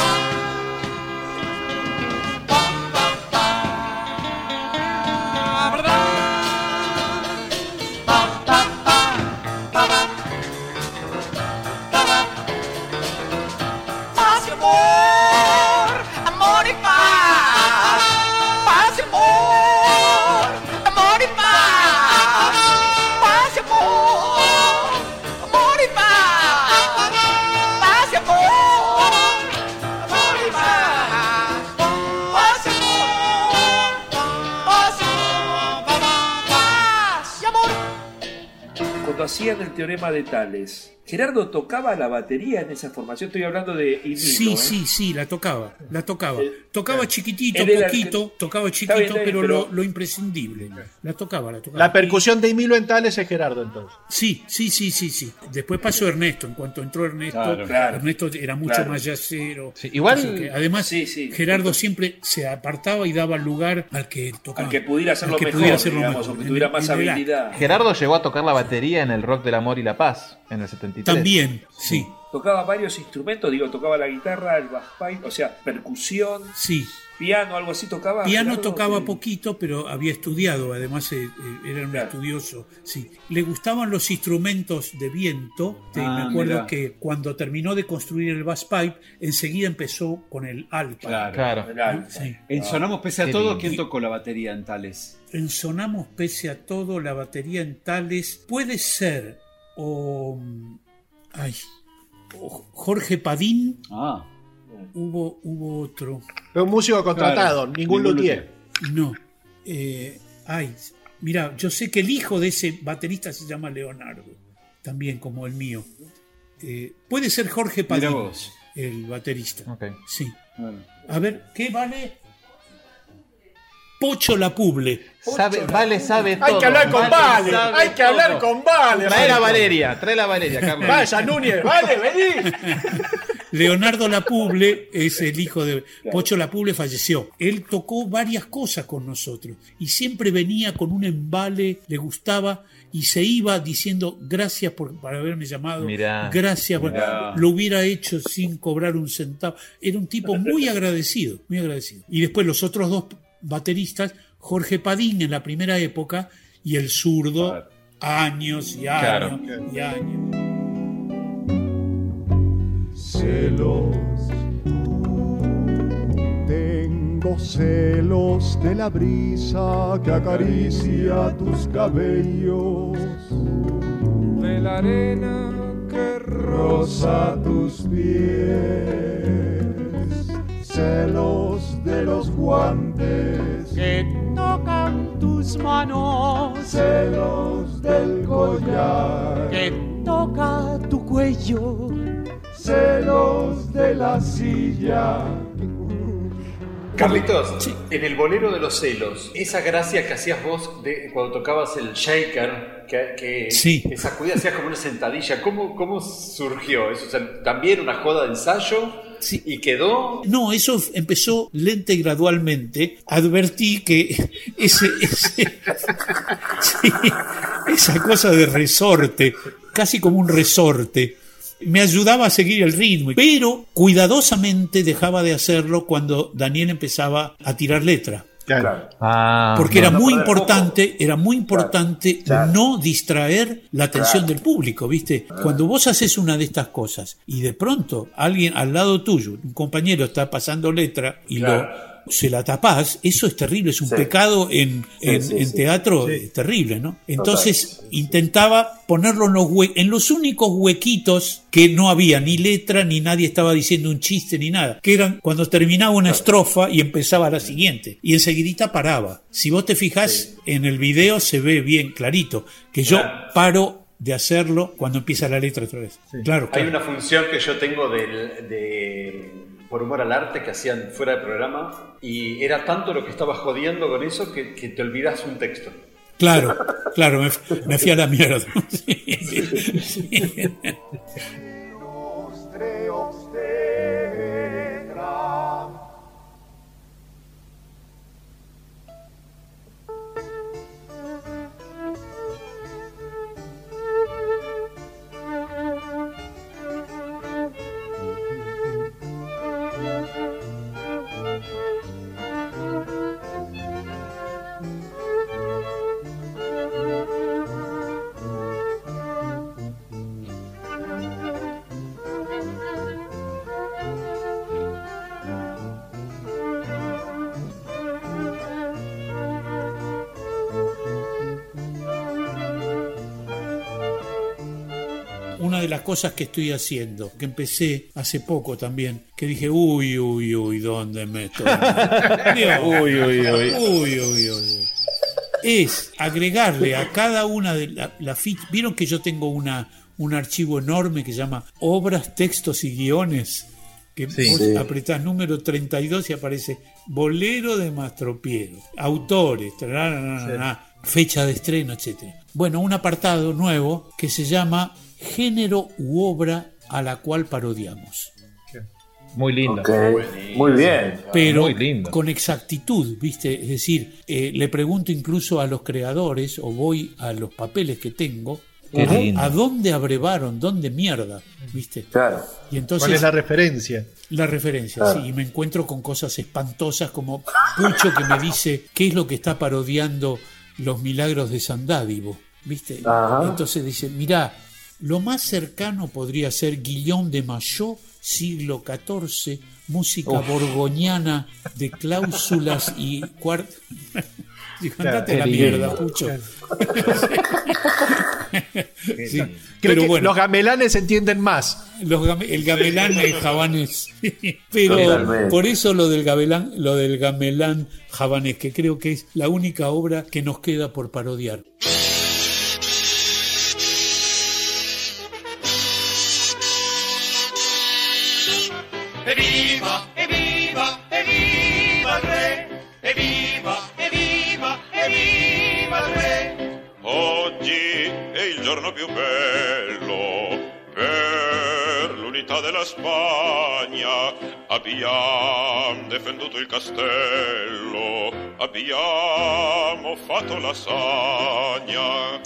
Hacían el teorema de Tales, Gerardo tocaba la batería en esa formación. Estoy hablando de Inilo, Sí, ¿eh? sí, sí, la tocaba, la tocaba. Tocaba chiquitito, el poquito, tocaba chiquito, bien, pero, pero- Lo, lo imprescindible. La tocaba, la tocaba. La percusión de Emilio en Tales es Gerardo, entonces. Sí, sí, sí, sí, sí. Después pasó Ernesto. En cuanto entró Ernesto, Claro, claro. Ernesto era mucho Claro. más yacero. igual- sé qué. Además, Gerardo siempre se apartaba y daba lugar al que tocaba. Al que pudiera hacerlo al que mejor, pudiera hacerlo digamos, mejor. o que tuviera En- más en habilidad. Gerardo llegó a tocar la batería en el Rock del Amor y la Paz en el 73. También, sí. Tocaba varios instrumentos, digo, tocaba la guitarra, el bagpipe, o sea, percusión, Sí. piano, algo así tocaba. Piano Gerardo? tocaba poquito, pero había estudiado, además eh, eh, era un estudioso. Sí. Le gustaban los instrumentos de viento. Sí, Ah, me acuerdo mirá. que cuando terminó de construir el bass pipe, enseguida empezó con el alpa. Claro. Sí. En Sonamos Pese a Qué Todo, lindo. ¿quién tocó la batería en Tales? En Sonamos pese a todo, la batería en tales puede ser o ay, Jorge Padín. Ah. Hubo, hubo otro. Pero un músico contratado, Claro, ningún ningún luthier. No. Eh, ay, mira, yo sé que el hijo de ese baterista se llama Leonardo, también como el mío. Eh, puede ser Jorge Padín, el baterista. Ok. Sí. A ver, ¿qué vale? Pocho la Puble. Sabe, vale sabe todo. Hay que hablar con Vale, hay que hablar todo. con Vale. Trae la Vale. Valeria, trae la Valeria, Carlos. Vaya, Núñez, Vale, vení. Leonardo Lapuble es el hijo de Pocho Lapuble falleció. Él tocó varias cosas con nosotros y siempre venía con un embale, le gustaba y se iba diciendo gracias por, por haberme llamado, Mirá, gracias, por- mirá. lo hubiera hecho sin cobrar un centavo. Era un tipo muy agradecido, muy agradecido. Y después los otros dos bateristas, Jorge Padín en la primera época y el zurdo, años y años Claro. y años. Celos. Tengo celos de la brisa que acaricia tus cabellos. de la arena que Rosa tus pies. Celos de los guantes que tocan tus manos, celos del collar, que toca tu cuello, celos de la silla. Carlitos, en el bolero de los celos, esa gracia que hacías vos de, cuando tocabas el shaker, que, que, Sí. que sacudías, hacías como una sentadilla, ¿cómo, cómo surgió eso? O sea, ¿También una joda de ensayo? ¿Y quedó? No, eso empezó lenta y gradualmente. Advertí que ese, ese- sí, esa cosa de resorte, casi como un resorte, me ayudaba a seguir el ritmo, pero cuidadosamente dejaba de hacerlo cuando Daniel empezaba a tirar letra. Ah, Porque no, era no muy importante, era muy importante no distraer la atención Claro. del público, ¿viste? Cuando vos haces una de estas cosas y de pronto alguien al lado tuyo, un compañero está pasando letra y Claro. Se la tapás, eso es terrible, es un Sí. pecado en, Sí, en- sí, en sí. teatro Sí. eh, terrible, ¿no? Entonces intentaba ponerlo en los, hue- en los únicos huequitos que no había ni letra, ni nadie estaba diciendo un chiste, ni nada, que eran cuando terminaba una estrofa y empezaba la siguiente, y enseguidita paraba. Si vos te fijás en el video se ve bien clarito, que yo Claro. paro de hacerlo cuando empieza la letra otra vez. Claro, Hay claro. una función que yo tengo del- de, por humor al arte que hacían fuera de programa y era tanto lo que estaba jodiendo con eso que, que te olvidas un texto. Claro, claro, me, me fui a la mierda. cosas que estoy haciendo, que empecé hace poco también, que dije, uy, uy, uy, ¿dónde me estoy? Uy, uy, uy. uy, uy, uy. Es agregarle a cada una de las la fichas. Vieron que yo tengo una, un archivo enorme que se llama Obras, Textos y Guiones. Que Sí. vos Sí. apretás número 32 y aparece Bolero de Mastropiero, autores, fecha de estreno, etcétera. Bueno, un apartado nuevo que se llama Género u obra a la cual parodiamos. Muy lindo. Muy bien. Pero Muy lindo. con exactitud, ¿viste? Es decir, eh, le pregunto incluso a los creadores o voy a los papeles que tengo. Qué a- lindo. ¿A dónde abrevaron? ¿Dónde mierda? ¿Viste? Claro. Y entonces, ¿Cuál es la referencia? la referencia, Claro. sí, y me encuentro con cosas espantosas como Pucho que me dice qué es lo que está parodiando los milagros de San Dádivo, ¿viste? Ajá. Entonces dice, mirá, lo más cercano podría ser Guillaume de Maillot, siglo XIV, música Uf. borgoñana de cláusulas y cuartos. Dijo, andate la mierda. Pucho. Sí, Creo pero que bueno. los gamelanes entienden más. Los el gamelán es javanés. Pero Totalmente. por eso lo del gamelán, lo del gamelán javanés, que creo que es la única obra que nos queda por parodiar. Evviva, evviva, evviva il re! Evviva, evviva, evviva il re! Oggi è il giorno più bello per l'unità della Spagna. Abbiamo difenduto il castello, abbiamo fatto la sagna.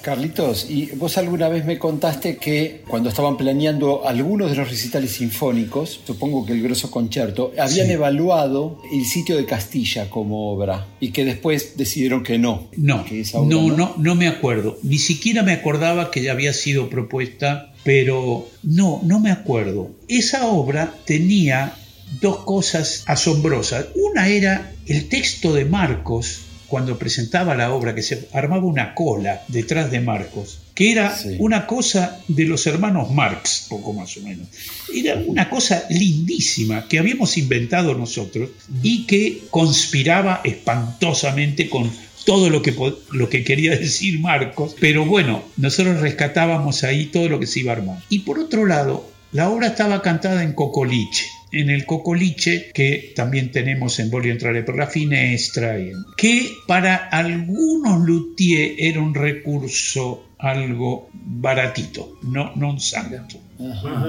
Carlitos, y vos alguna vez me contaste que cuando estaban planeando algunos de los recitales sinfónicos, supongo que el grosso concierto, habían Sí. evaluado el sitio de Castilla como obra y que después decidieron que no. No, que esa obra no, no, no me acuerdo. Ni siquiera me acordaba que ya había sido propuesta, pero no, no me acuerdo. Esa obra tenía dos cosas asombrosas. Una era el texto de Marcos, cuando presentaba la obra, que se armaba una cola detrás de Marcos, que era una cosa de los hermanos Marx, poco más o menos. Era una cosa lindísima que habíamos inventado nosotros y que conspiraba espantosamente con todo lo que, lo que quería decir Marcos, pero bueno, nosotros rescatábamos ahí todo lo que se iba a armar. Y por otro lado, la obra estaba cantada en cocoliche, en el cocoliche que también tenemos en Volio Entrare por la Finestra, que para algunos luthier era un recurso algo baratito, no, no un santo.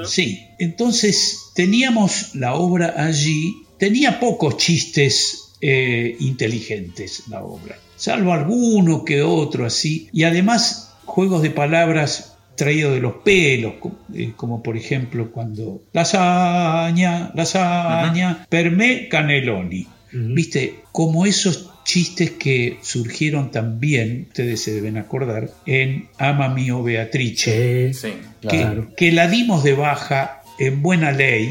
Sí, entonces teníamos la obra allí, tenía pocos chistes eh, inteligentes la obra, salvo alguno que otro así, y además juegos de palabras traídos de los pelos, eh, como por ejemplo cuando lasaña, lasaña, per me caneloni. ¿Viste? Como esos chistes que surgieron también, ustedes se deben acordar, en Ama mio Beatrice, Sí, que, claro. que la dimos de baja en buena ley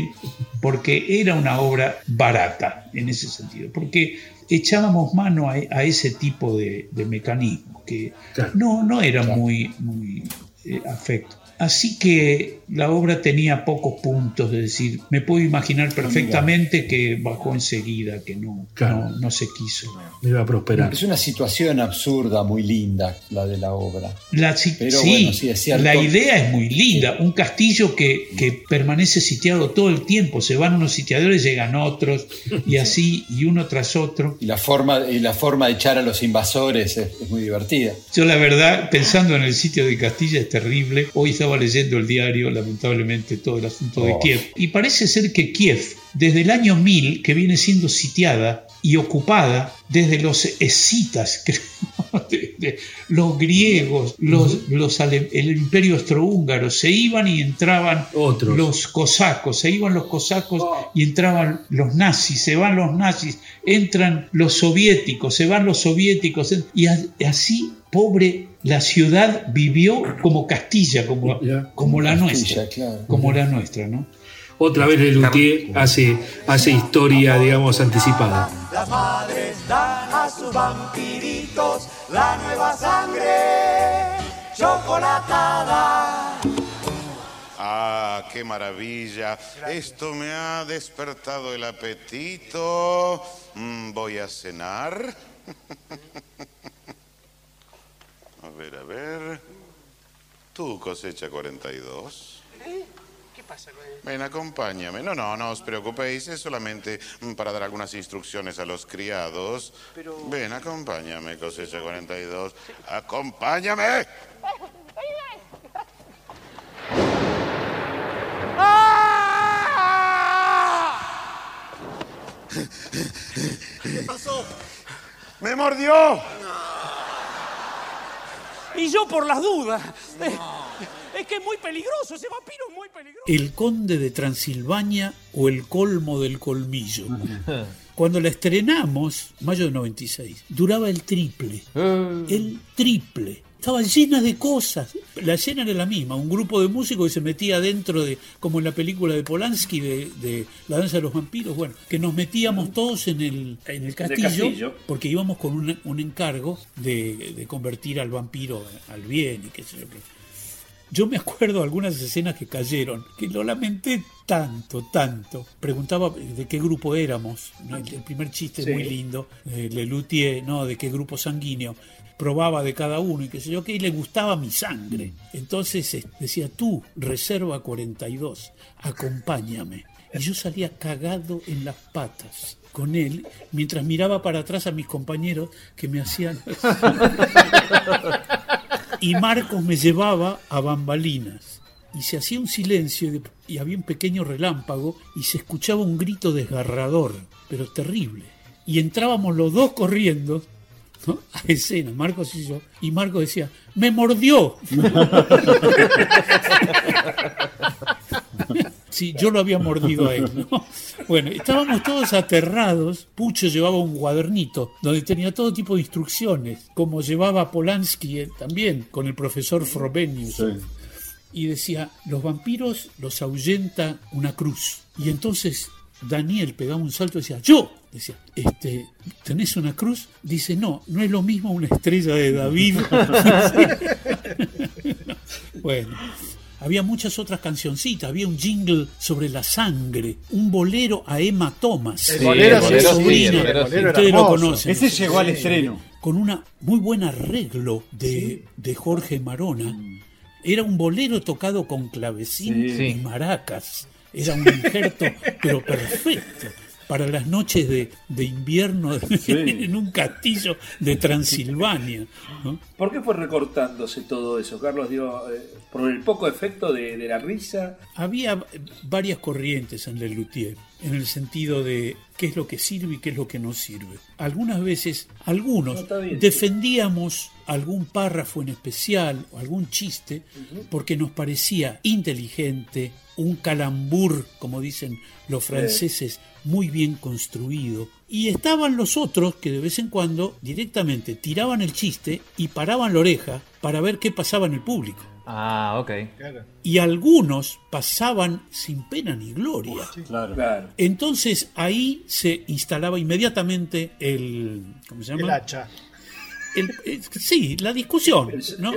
porque era una obra barata en ese sentido, porque echábamos mano a, a ese tipo de, de mecanismos que no, no era muy, muy eh, afecto. Así que la obra tenía pocos puntos, es decir, me puedo imaginar perfectamente que bajó enseguida, que no, no, no se quiso. iba a prosperar. Es una situación absurda, muy linda, la de la obra. La, si- Pero sí, bueno, sí, es cierto. la idea es muy linda. Un castillo que, que permanece sitiado todo el tiempo. Se van unos sitiadores, llegan otros, y así, y uno tras otro. Y la forma, y la forma de echar a los invasores es, es muy divertida. Yo la verdad, pensando en el sitio de Castilla, es terrible. Hoy estaba leyendo el diario, lamentablemente, todo el asunto de Oh. Kiev. Y parece ser que Kiev, desde el año 1000, que viene siendo sitiada y ocupada desde los escitas, creo, de- de- los griegos, los, los ale- el imperio austrohúngaro, se iban y entraban los cosacos, se iban los cosacos y entraban los nazis, se van los nazis, entran los soviéticos, se van los soviéticos, y así, pobre, la ciudad vivió como Castilla, como, como la nuestra, como la nuestra, ¿no? Otra vez Lelutier hace, hace historia, digamos, anticipada. Las madres dan a sus vampiritos la nueva sangre chocolatada. Ah, qué maravilla. Esto me ha despertado el apetito. Mm, voy a cenar. A ver, a ver. Tu cosecha 42. ¿Qué pasa con él? Ven, acompáñame. No, no, no os preocupéis. Es solamente mm, para dar algunas instrucciones a los criados. Pero- Ven, acompáñame, cosecha 42. ¡Acompáñame! ¿Qué pasó? ¡Me mordió! Yo por las dudas. Es que es muy peligroso, ese vampiro es muy peligroso. El conde de Transilvania o el colmo del colmillo. Cuando la estrenamos, mayo de 96, duraba el triple. El triple. Estaba llena de cosas. La escena era la misma. Un grupo de músicos que se metía dentro de, como en la película de Polanski, de, de La danza de los vampiros. Bueno, que nos metíamos todos en el, en el castillo, castillo. porque íbamos con un, un encargo de, de convertir al vampiro al bien y qué sé yo qué. Yo me acuerdo algunas escenas que cayeron, que lo lamenté tanto, tanto. Preguntaba de qué grupo éramos. ¿no? El, el primer chiste Sí. muy lindo, eh, Lelutier, ¿no? De qué grupo sanguíneo. Probaba de cada uno y qué sé yo qué, y le gustaba mi sangre. Entonces decía, tú, reserva 42, acompáñame. Y yo salía cagado en las patas con él, mientras miraba para atrás a mis compañeros que me hacían... y Marcos me llevaba a bambalinas. Y se hacía un silencio y había un pequeño relámpago y se escuchaba un grito desgarrador, pero terrible. Y entrábamos los dos corriendo ¿no? a escena, Marcos y yo, y Marcos decía, me mordió. Sí, yo lo había mordido a él. ¿no? Bueno, estábamos todos aterrados. Pucho llevaba un cuadernito donde tenía todo tipo de instrucciones, como llevaba Polanski eh, también con el profesor Frobenius. Y decía, los vampiros los ahuyenta una cruz. Y entonces Daniel pegaba un salto y decía, yo, decía, este, ¿tenés una cruz? Dice, no, no es lo mismo una estrella de David. bueno. Había muchas otras cancioncitas, había un jingle sobre la sangre, un bolero a Emma Thomas. El bolero, el bolero, sí, el bolero ustedes lo conocen. Ese llegó al estreno. Con una muy buen arreglo de, de Jorge Marona. Era un bolero tocado con clavecín Sí. y maracas. Era un injerto, pero perfecto. Para las noches de, de invierno en un castillo de Transilvania. ¿no? ¿Por qué fue recortándose todo eso, Carlos? Digo, eh, ¿Por el poco efecto de, de la risa? Había varias corrientes en Lelutier, en el sentido de qué es lo que sirve y qué es lo que no sirve. Algunas veces, algunos, No, está bien. defendíamos algún párrafo en especial o algún chiste porque nos parecía inteligente, un calambur, como dicen los franceses, muy bien construido. Y estaban los otros que de vez en cuando directamente tiraban el chiste y paraban la oreja para ver qué pasaba en el público. Ah, ok. Y algunos pasaban sin pena ni gloria. Claro. Entonces ahí se instalaba inmediatamente el. ¿Cómo se llama? El hacha. El- eh, sí, la discusión. ¿no?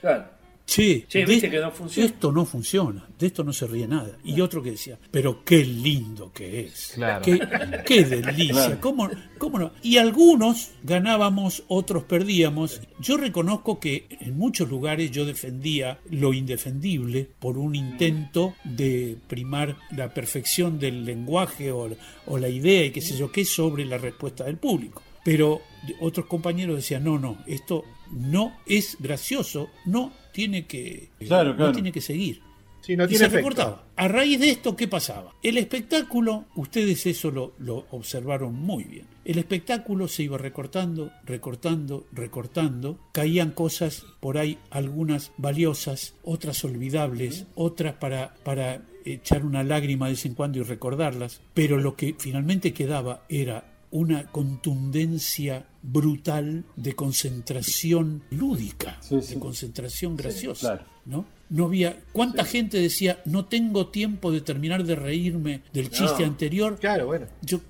Claro. Che, Che, de- viste que no funciona. Esto no funciona, de esto no se ríe nada. Y otro que decía, pero qué lindo que es. Claro. Qué, qué delicia. Claro. ¿Cómo, cómo no? Y algunos ganábamos, otros perdíamos. Yo reconozco que en muchos lugares yo defendía lo indefendible por un intento de primar la perfección del lenguaje o, o la idea y qué sé yo qué sobre la respuesta del público. Pero otros compañeros decían, no, no, esto no es gracioso, no tiene que, Claro, no claro. tiene que seguir. Sí, no y tiene se efecto. recortaba. A raíz de esto, ¿qué pasaba? El espectáculo, ustedes eso lo, lo observaron muy bien. El espectáculo se iba recortando, recortando, recortando. Caían cosas por ahí, algunas valiosas, otras olvidables, otras para, para echar una lágrima de vez en cuando y recordarlas. Pero lo que finalmente quedaba era una contundencia brutal de concentración lúdica, de concentración graciosa. ¿no? No había. ¿Cuánta gente decía, no tengo tiempo de terminar de reírme del chiste No. anterior? Claro, bueno. Yo,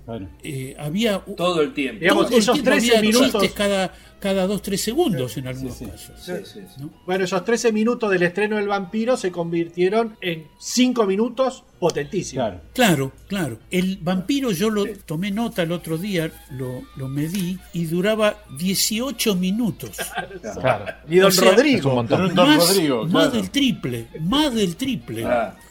eh, había. Todo el tiempo. Digamos, todo el esos tiempo 13 había minutos- chistes cada, cada dos, tres segundos en algunos casos. Bueno, esos 13 minutos del estreno del vampiro se convirtieron en 5 minutos potentísimos. Claro, claro. El vampiro yo lo tomé nota el otro día, lo, lo medí y duraba 18 minutos. Claro. Y don O sea, Rodrigo. Montón. Don Más, Rodrigo, más claro. del triple, más del triple.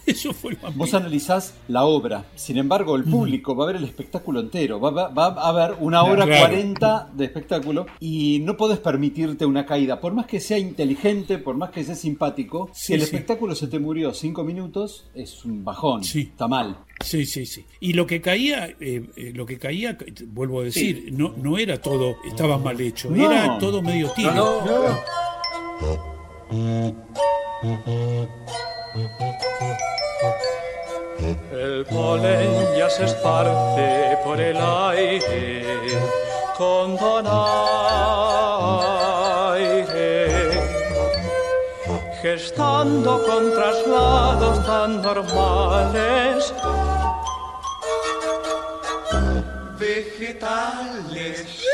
Eso fue vampiro. Vos analizás la obra, sin embargo, el público va a ver el espectáculo entero, va, va- va a ver una hora. 40 de espectáculo y no podés permitirte una caída. Por más que sea inteligente, por más que sea simpático, si el sí. espectáculo se te murió 5 minutos, es un bajón, está mal. Sí, sí, sí. Y lo que caía, eh, eh, lo que caía, vuelvo a decir, no, no era todo, estaba mal hecho, No. era todo medio tibio. No, El polen ya se esparce por el aire con donaire, gestando con traslados tan normales. Vegetales.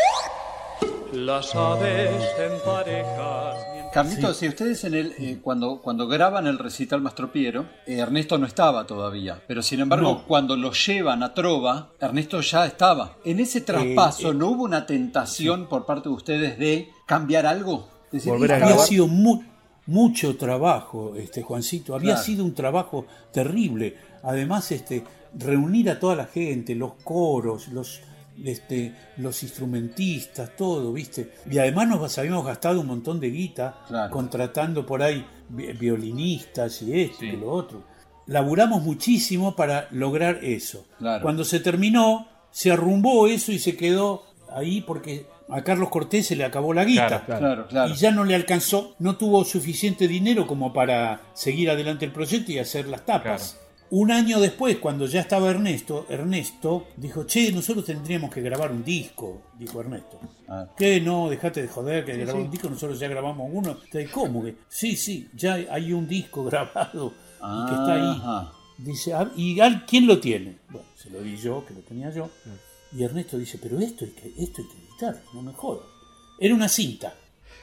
Las aves en parejas. Carlitos, si ustedes en el, eh, cuando, cuando graban el recital Mastropiero, eh, Ernesto no estaba todavía, pero sin embargo No. cuando lo llevan a Trova, Ernesto ya estaba. En ese traspaso, eh, ¿no hubo una tentación por parte de ustedes de cambiar algo? Decir, Había "Esta- sido mu- mucho trabajo, este Juancito, había Claro. sido un trabajo terrible. Además, este, reunir a toda la gente, los coros, los este, los instrumentistas, todo, ¿viste? Y además nos habíamos gastado un montón de guita contratando por ahí vi- violinistas y esto y lo otro. Laburamos muchísimo para lograr eso. Claro. Cuando se terminó, se arrumbó eso y se quedó ahí porque a Carlos Cortés se le acabó la guita. Claro, claro, claro. Y ya no le alcanzó, no tuvo suficiente dinero como para seguir adelante el proyecto y hacer las tapas. Un año después, cuando ya estaba Ernesto, Ernesto dijo, che, nosotros tendríamos que grabar un disco, dijo Ernesto. Ah. ¿Qué? No, dejate de joder, que Sí, grabar sí. un disco, nosotros ya grabamos uno. ¿Cómo que? Sí, sí, ya hay un disco grabado y que está ahí. Ajá. Dice, "Ah, ¿y al- quién lo tiene? Bueno, se lo di yo, que lo tenía yo. Y Ernesto dice, pero esto hay que, esto hay que editar, no me jodas. Era una cinta.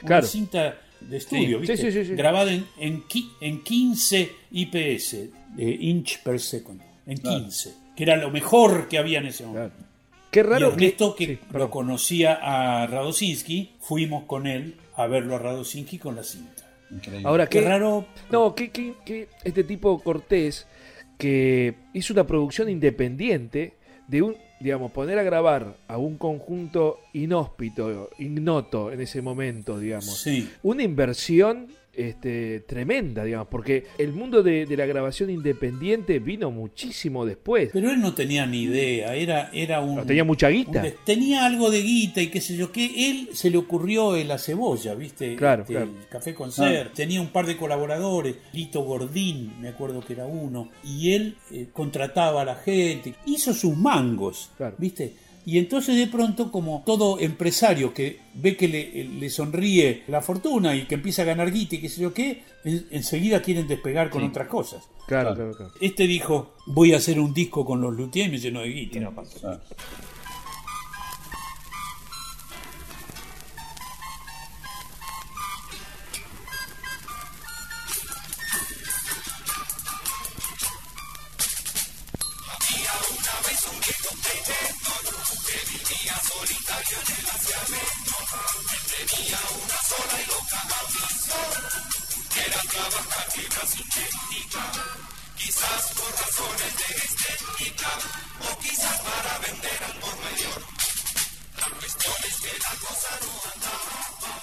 Una Claro. cinta de estudio, Sí, ¿viste? sí, sí. Grabada en, en, en 15 IPS, de inch per second. En Claro. 15. Que era lo mejor que había en ese momento. Qué raro Y Ernesto, que, lo conocía a Radosinski, fuimos con él a verlo a Radosinski con la cinta. Ahora, qué qué raro. No, que, que- que este tipo Cortés, que hizo una producción independiente de un, digamos, poner a grabar a un conjunto inhóspito, ignoto en ese momento, digamos. Sí. Una inversión este, tremenda, digamos, porque el mundo de, de la grabación independiente vino muchísimo después. Pero él no tenía ni idea, era, era un... No, tenía mucha guita. un tenía algo de guita y qué sé yo, que él se le ocurrió en la cebolla, ¿viste? Claro, Este, claro. El Café Concert. Tenía un par de colaboradores, Lito Gordín, me acuerdo que era uno, y él eh, contrataba a la gente, hizo sus mangos, ¿viste? Y entonces de pronto, como todo empresario que ve que le, le sonríe la fortuna y que empieza a ganar guita y qué sé yo qué, en- enseguida quieren despegar con Sí. otras cosas. Claro, claro, claro. Este dijo, voy a hacer un disco con los luthiers y me llenó de guita. Había solitario en el aciamento. Él tenía una sola y loca ambición, que era trabajar fibras sintéticas. Quizás por razones de estética, o quizás para vender al por mayor. La cuestión es que la cosa no andaba.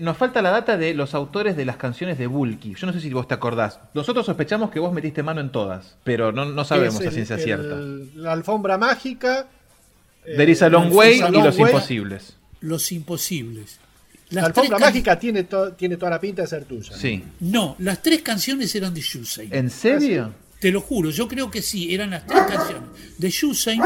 Nos falta la data de los autores de las canciones de Bulky. Yo no sé si vos te acordás. Nosotros sospechamos que vos metiste mano en todas, pero no, no sabemos Es a el- ciencia el- cierta. La alfombra mágica. eh, There is a long way y los way. imposibles. Los imposibles. La alfombra mágica tiene, to- tiene toda la pinta de ser tuya. Sí. No, las tres canciones eran de Yusei. ¿En serio? Te lo juro, yo creo que sí, eran las tres canciones de Yusei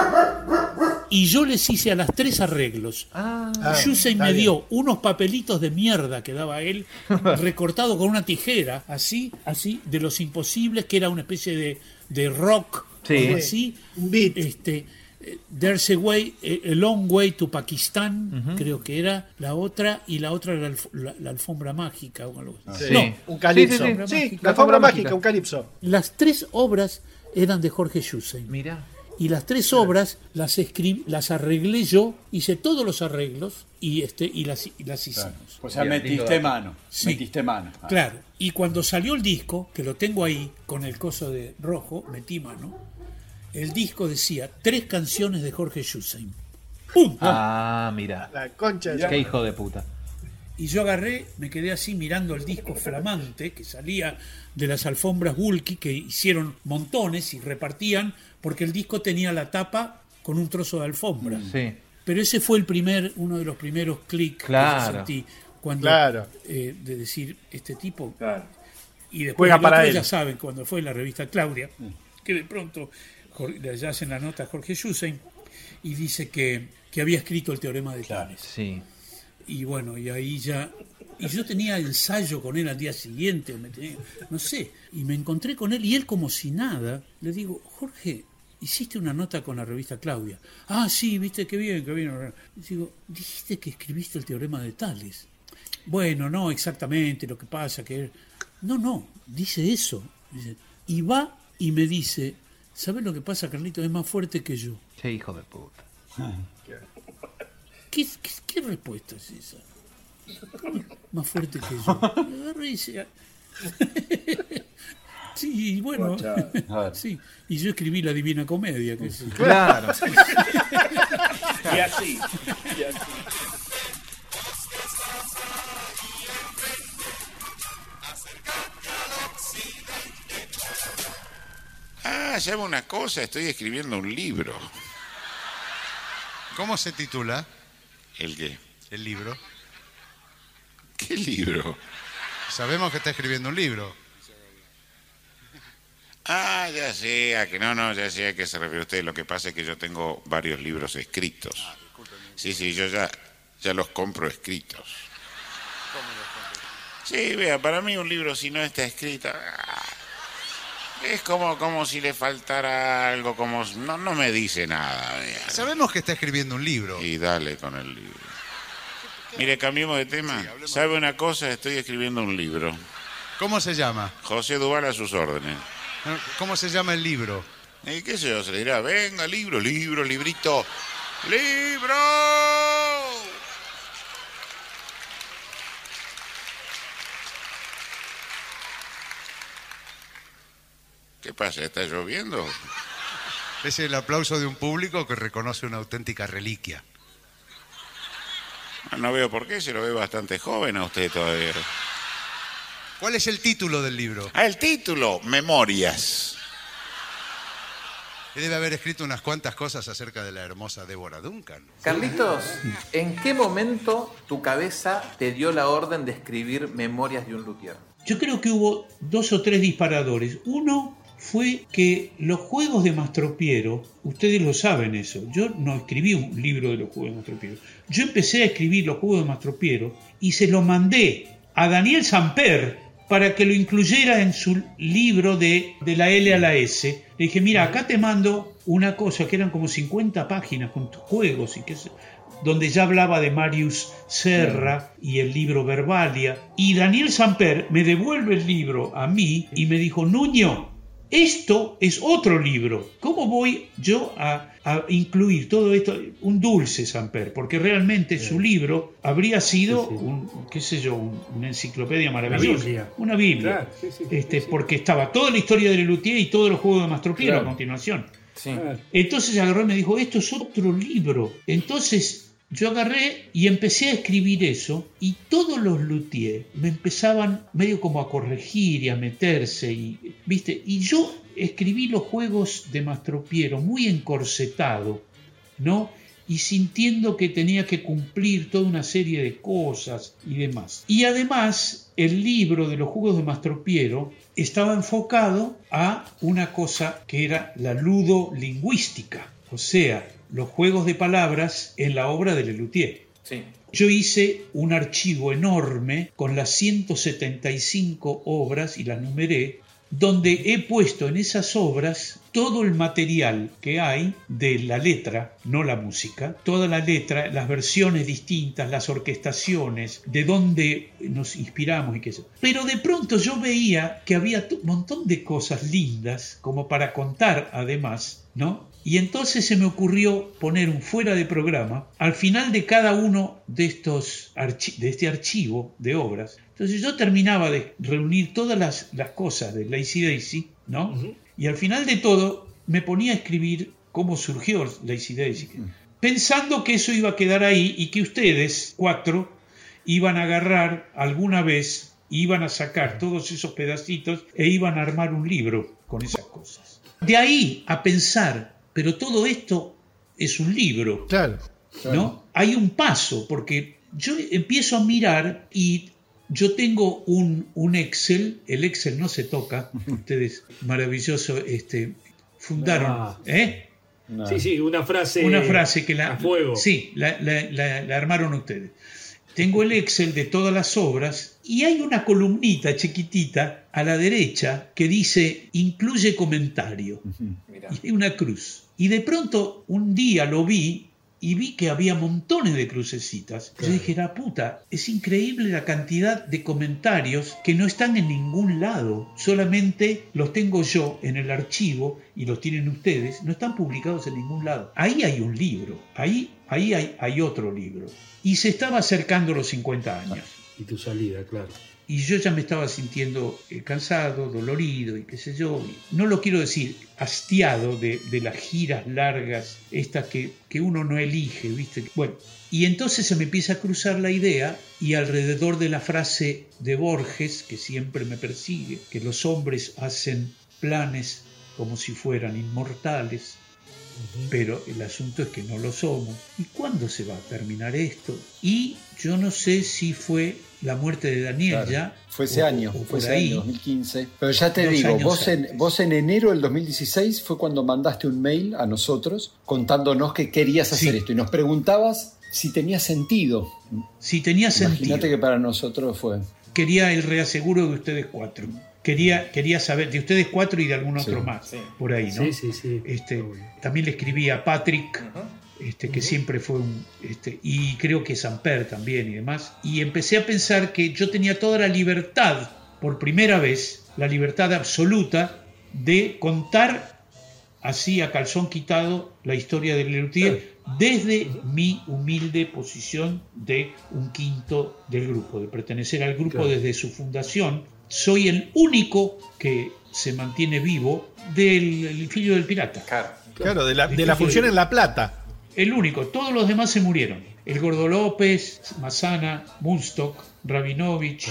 y yo les hice a las tres arreglos. Ah, Yusei está me bien. dio unos papelitos de mierda que daba él, recortado con una tijera, así, así, de los imposibles, que era una especie de, de rock, Sí. algo así. Este, eh, There's a way, eh, a long way to Pakistán, Ujú. creo que era la otra, y la otra era la, alf- la- la alfombra mágica o algo así. Sí. No, Un calipso. Sí, sí, sí. Sí, la alfombra mágica, un calipso. Las tres obras eran de Jorge Yusei. Mira. Y las tres obras las escribí, las arreglé yo, hice todos los arreglos y este y las, y las hicimos. O sea, metiste mano. Sí. Metiste mano. Ah. Claro. Y cuando salió el disco, que lo tengo ahí con el coso de rojo, metí mano, el disco decía tres canciones de Jorge Yusei. ¡Pum! Ah, mira. La concha de Qué hijo de puta. Y yo agarré, me quedé así mirando el disco flamante que salía de las alfombras Bulky, que hicieron montones y repartían, porque el disco tenía la tapa con un trozo de alfombra. Sí. Pero ese fue el primer, uno de los primeros clics Claro. que yo sentí cuando Claro. eh, de decir este tipo. Y después el para otro, él. ya saben, cuando fue en la revista Claudia, que de pronto le hacen la nota a Jorge Yusen y dice que, que había escrito el teorema de Tales. Sí. Y bueno, y ahí ya. Y yo tenía ensayo con él al día siguiente, me tenía- no sé. Y me encontré con él y él, como si nada, le digo, Jorge, hiciste una nota con la revista Claudia. Ah, sí, viste, qué bien, qué bien. Y digo, dijiste que escribiste el teorema de Tales. Bueno, no exactamente, lo que pasa que. No, no, dice eso. Dice, y va y me dice, ¿sabes lo que pasa, Carlito? Es más fuerte que yo. Qué hijo de puta. ¿Qué, qué, qué respuesta es esa? Más fuerte que yo. Dice, Sí, y bueno. Sí, y yo escribí la Divina Comedia. Que sí. Claro. y así. Y así. Ah, ¿sabe una cosa? Estoy escribiendo un libro. ¿Cómo se titula ¿El qué? el libro? ¿Qué libro? Sabemos que está escribiendo un libro. Ah, ya sé, a que no, no, ya sé a qué se refiere usted. Lo que pasa es que yo tengo varios libros escritos. Sí, sí, yo ya, ya los compro escritos. Sí, vea, para mí un libro si no está escrito ah, es como, como si le faltara algo, como no, no me dice nada. Sabemos que está escribiendo un libro. Y dale con el libro. Mire, cambiemos de tema. ¿Sabe una cosa? Estoy escribiendo un libro. ¿Cómo se llama? José Duval a sus órdenes. ¿Cómo se llama el libro? ¿Y qué sé yo? Se le dirá, venga, libro, libro, librito. ¡Libro! ¿Qué pasa? ¿Está lloviendo? Es el aplauso de un público que reconoce una auténtica reliquia. No veo por qué, se lo ve bastante joven a usted todavía. ¿Cuál es el título del libro? Ah, el título, Memorias. Debe haber escrito unas cuantas cosas acerca de la hermosa Débora Duncan. Carlitos, ¿en qué momento tu cabeza te dio la orden de escribir Memorias de un luthier? Yo creo que hubo dos o tres disparadores. Uno fue que los juegos de Mastropiero, ustedes lo saben eso, yo no escribí un libro de los juegos de Mastropiero. Yo empecé a escribir los juegos de Mastropiero y se lo mandé a Daniel Samper para que lo incluyera en su libro de, de la L a la S. Le dije, mira, acá te mando una cosa que eran como 50 páginas con tus juegos y que se- donde ya hablaba de Marius Serra y el libro Verbalia. Y Daniel Samper me devuelve el libro a mí y me dijo, Nuño, esto es otro libro. ¿Cómo voy yo a, a incluir todo esto? Un dulce Samper, porque realmente su libro habría sido, un, qué sé yo, un- una enciclopedia maravillosa. Biblia. Una Biblia. Claro, sí, sí, este, Porque estaba toda la historia de Lelutier y todos los juegos de Mastropiero Claro. a continuación. Sí. Entonces agarró y me dijo, esto es otro libro. Entonces yo agarré y empecé a escribir eso y todos los luthiers me empezaban medio como a corregir y a meterse y viste y yo escribí los juegos de Mastropiero muy encorsetado, ¿no? Y sintiendo que tenía que cumplir toda una serie de cosas y demás. Y además, el libro de los juegos de Mastropiero estaba enfocado a una cosa que era la ludolingüística, o sea, los juegos de palabras en la obra de Lelutier. Sí. Yo hice un archivo enorme con las 175 obras y las numeré, donde he puesto en esas obras todo el material que hay de la letra, no la música, toda la letra, las versiones distintas, las orquestaciones, de dónde nos inspiramos y qué sé. Pero de pronto yo veía que había un montón de cosas lindas como para contar además, ¿no? Y entonces se me ocurrió poner un fuera de programa al final de cada uno de estos archi- de este archivo de obras. Entonces yo terminaba de reunir todas las, las cosas de Lazy Daisy, ¿no? Y al final de todo me ponía a escribir cómo surgió Lazy Daisy, pensando que eso iba a quedar ahí y que ustedes, cuatro, iban a agarrar alguna vez, iban a sacar todos esos pedacitos e iban a armar un libro con esas cosas. De ahí a pensar, pero todo esto es un libro. Claro. ¿no? Hay un paso, porque yo empiezo a mirar y yo tengo un, un Excel, el Excel no se toca, ustedes maravilloso, este, fundaron, Ah. ¿eh? Sí, sí, una frase. Una frase que la, a fuego. Sí, la, la- la- la armaron ustedes. Tengo el Excel de todas las obras y hay una columnita chiquitita a la derecha que dice incluye comentario. Y hay una cruz. Y de pronto un día lo vi y vi que había montones de crucecitas. Yo dije, la puta, es increíble la cantidad de comentarios que no están en ningún lado. Solamente los tengo yo en el archivo y los tienen ustedes. No están publicados en ningún lado. Ahí hay un libro. Ahí, ahí hay, hay otro libro. Y se estaba acercando los 50 años. Y tu salida, claro. Y yo ya me estaba sintiendo eh, cansado, dolorido y qué sé yo. No lo quiero decir hastiado de, de las giras largas, estas que, que uno no elige, ¿viste? Bueno, y entonces se me empieza a cruzar la idea y alrededor de la frase de Borges, que siempre me persigue, que los hombres hacen planes como si fueran inmortales, pero el asunto es que no lo somos. ¿Y cuándo se va a terminar esto? Y yo no sé si fue la muerte de Daniel Claro. ya. Fue ese o- año, o fue ese ahí. año, 2015. Pero ya te Dos digo, vos en, vos en enero del 2016 fue cuando mandaste un mail a nosotros contándonos que querías hacer esto y nos preguntabas si tenía sentido. Si tenía Imagínate sentido. que para nosotros fue. Quería el reaseguro de ustedes cuatro. Quería, quería saber de ustedes cuatro y de algún otro más. Por ahí, ¿no? Sí, sí, sí. Este, también le escribí a Patrick, este, que siempre fue un. Este, y creo que Samper también y demás. Y empecé a pensar que yo tenía toda la libertad, por primera vez, la libertad absoluta de contar así a calzón quitado la historia de Lelutier desde mi humilde posición de un quinto del grupo, de pertenecer al grupo Claro. desde su fundación. Soy el único que se mantiene vivo del el filho del pirata. Claro, de la, de la función en La Plata. El único, todos los demás se murieron. El Gordo López, Mazana, Munstock, Rabinovich,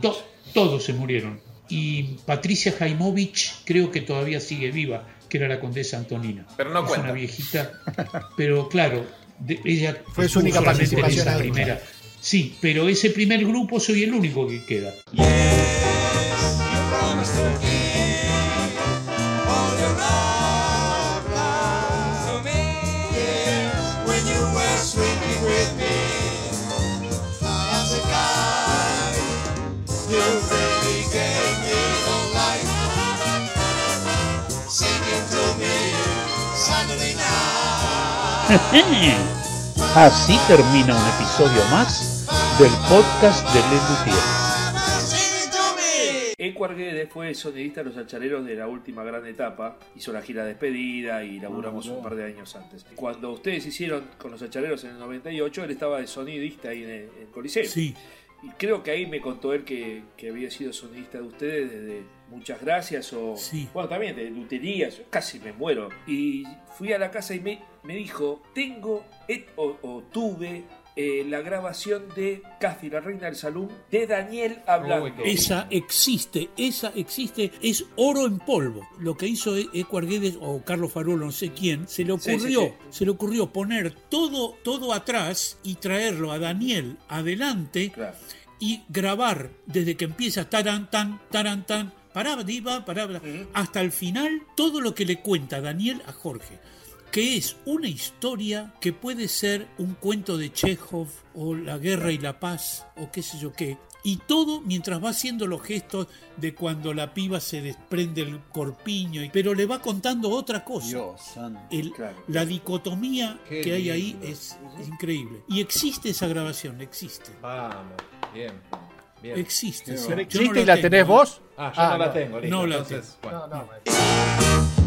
to- todos se murieron. Y Patricia Jaimovich creo que todavía sigue viva, que era la condesa Antonina. Pero no es cuenta. una viejita, pero claro, de- ella Fue su única en participación esa ahí. primera. Sí, pero ese primer grupo soy el único que queda. Así termina un episodio más del podcast de Lelutier. Ecuar Guedes fue sonidista de los alchareros de la última gran etapa, hizo la gira de despedida y laburamos un par de años antes. Cuando ustedes hicieron con los alchareros en el 98, él estaba de sonidista ahí en el, en el Coliseo. Sí. Y creo que ahí me contó él que, que había sido sonidista de ustedes desde Muchas Gracias o... Sí. Bueno, también de luterías, casi me muero. Y fui a la casa y me, me dijo, tengo et- o, o tuve eh, la grabación de Casi la Reina del Salón de Daniel hablando. Esa existe, esa existe, es oro en polvo. Lo que hizo E- Eco Arguedes o Carlos Farolo, no sé quién, se le Sí, sí, ocurrió, sí. se le ocurrió poner todo, todo atrás y traerlo a Daniel adelante y grabar desde que empieza taran tan, taran tan, pará, diva, hasta el final todo lo que le cuenta Daniel a Jorge que es una historia que puede ser un cuento de Chekhov o La guerra y la paz o qué sé yo qué. Y todo mientras va haciendo los gestos de cuando la piba se desprende el corpiño, y- pero le va contando otra cosa. Dios santo. El- La dicotomía Qué que hay ahí lindo. es, es increíble. Y existe esa grabación, existe. Vamos, bien. bien. Existe, sí. ¿Pero Yo existe no y la tengo, tenés ¿eh? vos? Ah, yo no la tengo, listo. No la Entonces, tengo. bueno. No, no,